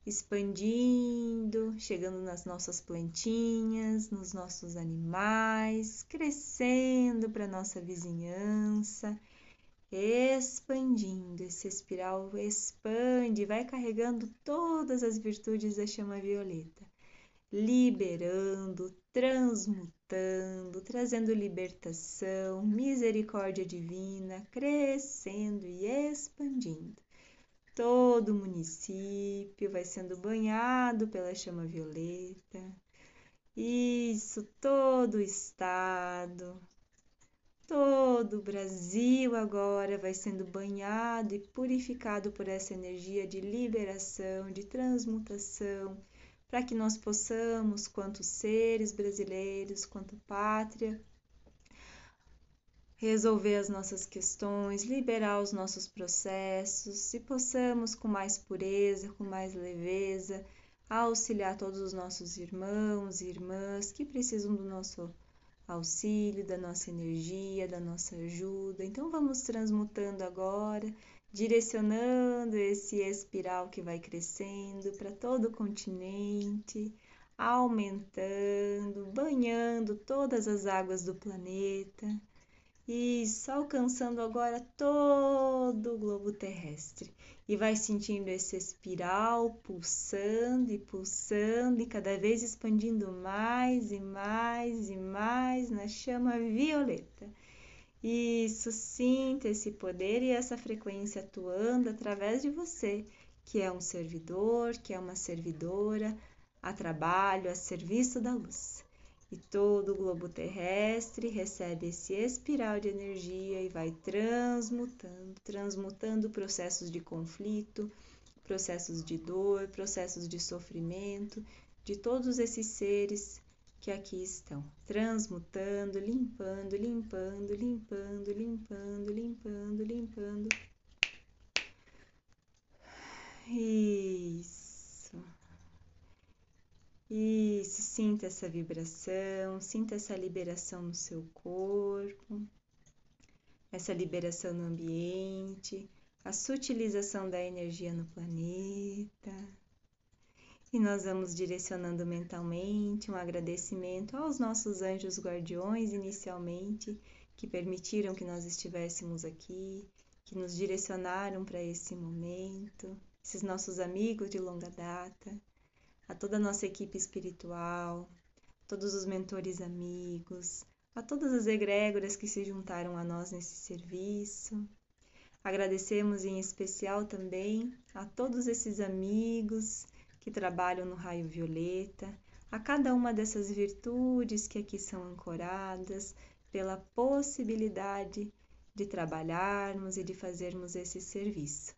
expandindo, chegando nas nossas plantinhas, nos nossos animais, crescendo para nossa vizinhança, expandindo. Esse espiral expande, vai carregando todas as virtudes da chama violeta, liberando, transmutando, trazendo libertação, misericórdia divina, crescendo e expandindo. Todo o município vai sendo banhado pela chama violeta. Isso, todo o estado, todo o Brasil agora vai sendo banhado e purificado por essa energia de liberação, de transmutação para que nós possamos, quanto seres brasileiros, quanto pátria, resolver as nossas questões, liberar os nossos processos e possamos, com mais pureza, com mais leveza, auxiliar todos os nossos irmãos e irmãs que precisam do nosso auxílio, da nossa energia, da nossa ajuda. Então vamos transmutando agora direcionando esse espiral que vai crescendo para todo o continente, aumentando, banhando todas as águas do planeta. Isso, alcançando agora todo o globo terrestre. E vai sentindo esse espiral pulsando e pulsando e cada vez expandindo mais e mais e mais na chama violeta. Isso, sinta esse poder e essa frequência atuando através de você, que é um servidor, que é uma servidora, a trabalho, a serviço da luz. E todo o globo terrestre recebe esse espiral de energia e vai transmutando, transmutando processos de conflito, processos de dor, processos de sofrimento, de todos esses seres que aqui estão, transmutando, limpando, limpando, limpando, limpando, limpando, limpando. Isso. Isso, sinta essa vibração, sinta essa liberação no seu corpo, essa liberação no ambiente, a sutilização da energia no planeta. E nós vamos direcionando mentalmente um agradecimento aos nossos anjos guardiões, inicialmente, que permitiram que nós estivéssemos aqui, que nos direcionaram para esse momento, esses nossos amigos de longa data, a toda a nossa equipe espiritual, todos os mentores amigos, a todas as egrégoras que se juntaram a nós nesse serviço. Agradecemos em especial também a todos esses amigos que trabalham no raio violeta, a cada uma dessas virtudes que aqui são ancoradas, pela possibilidade de trabalharmos e de fazermos esse serviço.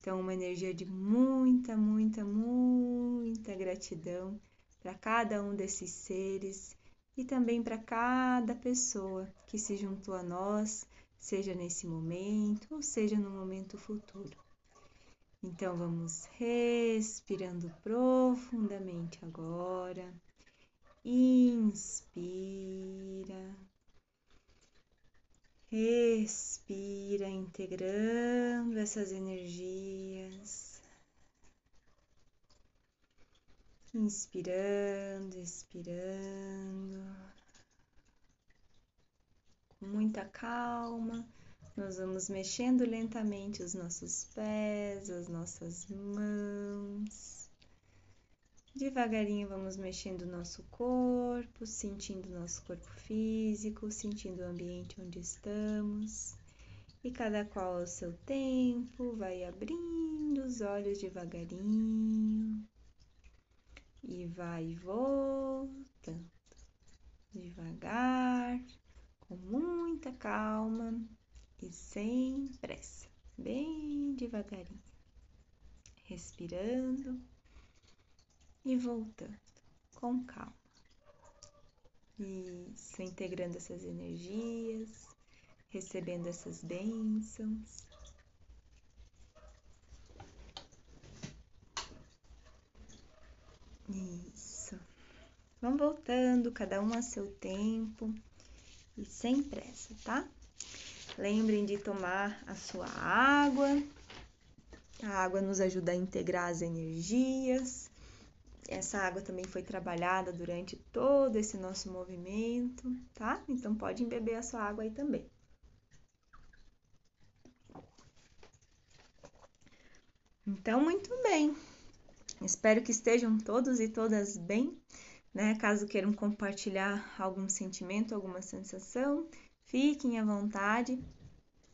Então, uma energia de muita, muita, muita gratidão para cada um desses seres e também para cada pessoa que se juntou a nós, seja nesse momento ou seja no momento futuro. Então vamos respirando profundamente agora. Inspira. Respira, integrando essas energias. Inspirando, expirando. Com muita calma, nós vamos mexendo lentamente os nossos pés, as nossas mãos. Devagarinho vamos mexendo o nosso corpo, sentindo o nosso corpo físico, sentindo o ambiente onde estamos. E cada qual ao seu tempo vai abrindo os olhos devagarinho e vai voltando devagar, com muita calma e sem pressa, bem devagarinho, respirando e voltando com calma. Isso, integrando essas energias, recebendo essas bênçãos. Isso. Vão voltando, cada um a seu tempo e sem pressa, tá? Lembrem de tomar a sua água. A água nos ajuda a integrar as energias essa água também foi trabalhada durante todo esse nosso movimento, tá? Então pode beber a sua água aí também. Então, muito bem. Espero que estejam todos e todas bem, né? Caso queiram compartilhar algum sentimento, alguma sensação, fiquem à vontade,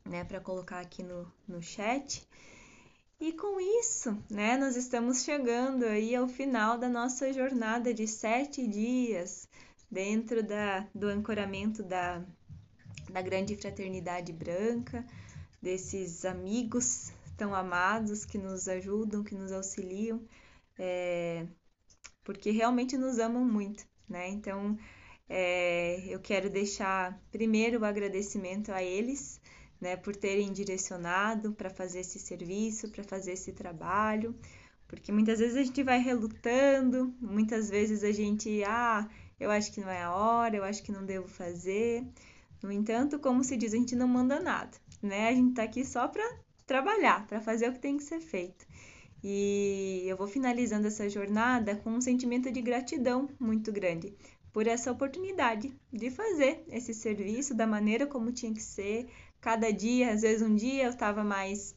né, para colocar aqui no, no chat. E com isso, né, nós estamos chegando aí ao final da nossa jornada de sete dias dentro da, do ancoramento da, da grande fraternidade branca, desses amigos tão amados que nos ajudam, que nos auxiliam, é, porque realmente nos amam muito, né? Então, é, eu quero deixar primeiro o agradecimento a eles né, por terem direcionado para fazer esse serviço, para fazer esse trabalho, porque muitas vezes a gente vai relutando, muitas vezes a gente, ah, eu acho que não é a hora, eu acho que não devo fazer. No entanto, como se diz, a gente não manda nada, né? A gente está aqui só para trabalhar, para fazer o que tem que ser feito. E eu vou finalizando essa jornada com um sentimento de gratidão muito grande por essa oportunidade de fazer esse serviço da maneira como tinha que ser, cada dia, às vezes um dia eu estava mais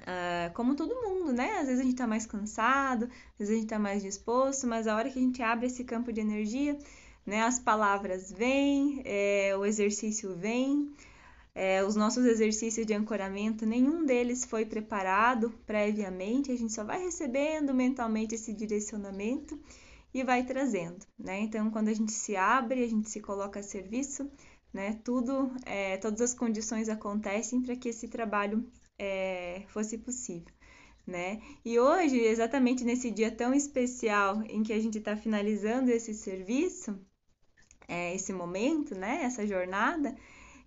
Uh, como todo mundo, né? Às vezes a gente tá mais cansado, às vezes a gente tá mais disposto, mas a hora que a gente abre esse campo de energia, né? As palavras vêm, é, o exercício vem, é, os nossos exercícios de ancoramento, nenhum deles foi preparado previamente, a gente só vai recebendo mentalmente esse direcionamento e vai trazendo, né? Então, quando a gente se abre, a gente se coloca a serviço, né? Tudo, é, todas as condições acontecem para que esse trabalho é, fosse possível. Né? E hoje, exatamente nesse dia tão especial em que a gente está finalizando esse serviço, é, esse momento, né? Essa jornada,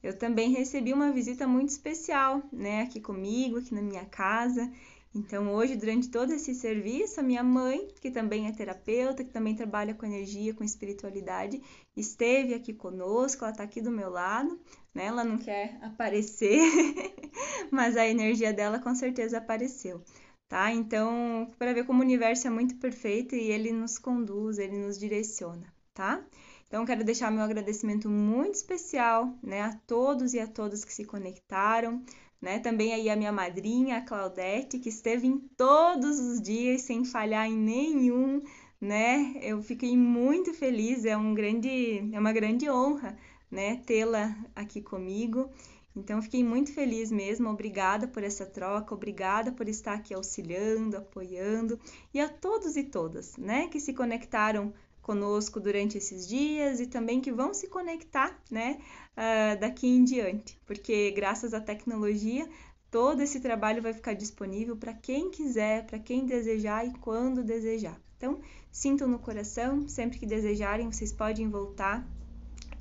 eu também recebi uma visita muito especial, né? Aqui comigo, aqui na minha casa. Então, hoje, durante todo esse serviço, a minha mãe, que também é terapeuta, que também trabalha com energia, com espiritualidade, esteve aqui conosco, ela está aqui do meu lado, né? Ela não quer aparecer, mas a energia dela com certeza apareceu, tá? Então, para ver como o universo é muito perfeito e ele nos conduz, ele nos direciona, tá? Então, quero deixar meu agradecimento muito especial, né, a todos e a todas que se conectaram, né? Também aí a minha madrinha, a Claudete, que esteve em todos os dias sem falhar em nenhum, né? Eu fiquei muito feliz, é um grande, é uma grande honra, né, tê-la aqui comigo. Então fiquei muito feliz mesmo, obrigada por essa troca, obrigada por estar aqui auxiliando, apoiando e a todos e todas, né, que se conectaram conosco durante esses dias e também que vão se conectar, né, uh, daqui em diante, porque graças à tecnologia todo esse trabalho vai ficar disponível para quem quiser, para quem desejar e quando desejar. Então, sintam no coração, sempre que desejarem, vocês podem voltar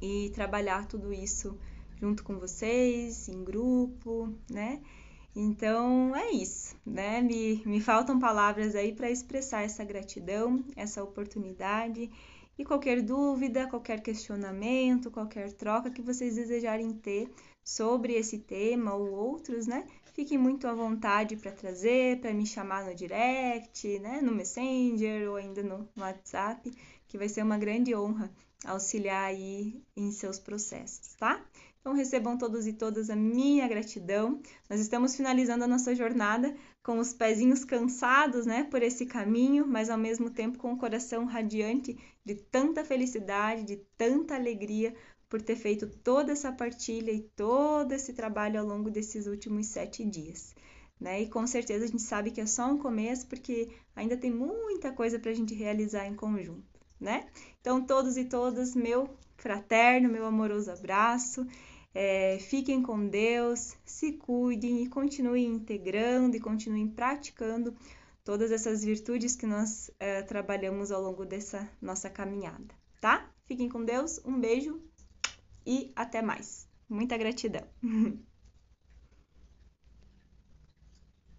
e trabalhar tudo isso junto com vocês, em grupo, né? Então é isso, né? Me, me faltam palavras aí para expressar essa gratidão, essa oportunidade E qualquer dúvida, qualquer questionamento, qualquer troca que vocês desejarem ter sobre esse tema ou outros, né? Fiquem muito à vontade para trazer, para me chamar no direct, né? No Messenger ou ainda no WhatsApp, que vai ser uma grande honra auxiliar aí em seus processos, tá? Então recebam todos e todas a minha gratidão. Nós estamos finalizando a nossa jornada com os pezinhos cansados, né, por esse caminho, mas ao mesmo tempo com o coração radiante de tanta felicidade, de tanta alegria por ter feito toda essa partilha e todo esse trabalho ao longo desses últimos sete dias. Né? E com certeza a gente sabe que é só um começo, porque ainda tem muita coisa para a gente realizar em conjunto, né? Então, todos e todas, meu fraterno, meu amoroso abraço. É, fiquem com Deus, se cuidem e continuem integrando e continuem praticando todas essas virtudes que nós é, trabalhamos ao longo dessa nossa caminhada, tá? Fiquem com Deus, um beijo e até mais. Muita gratidão!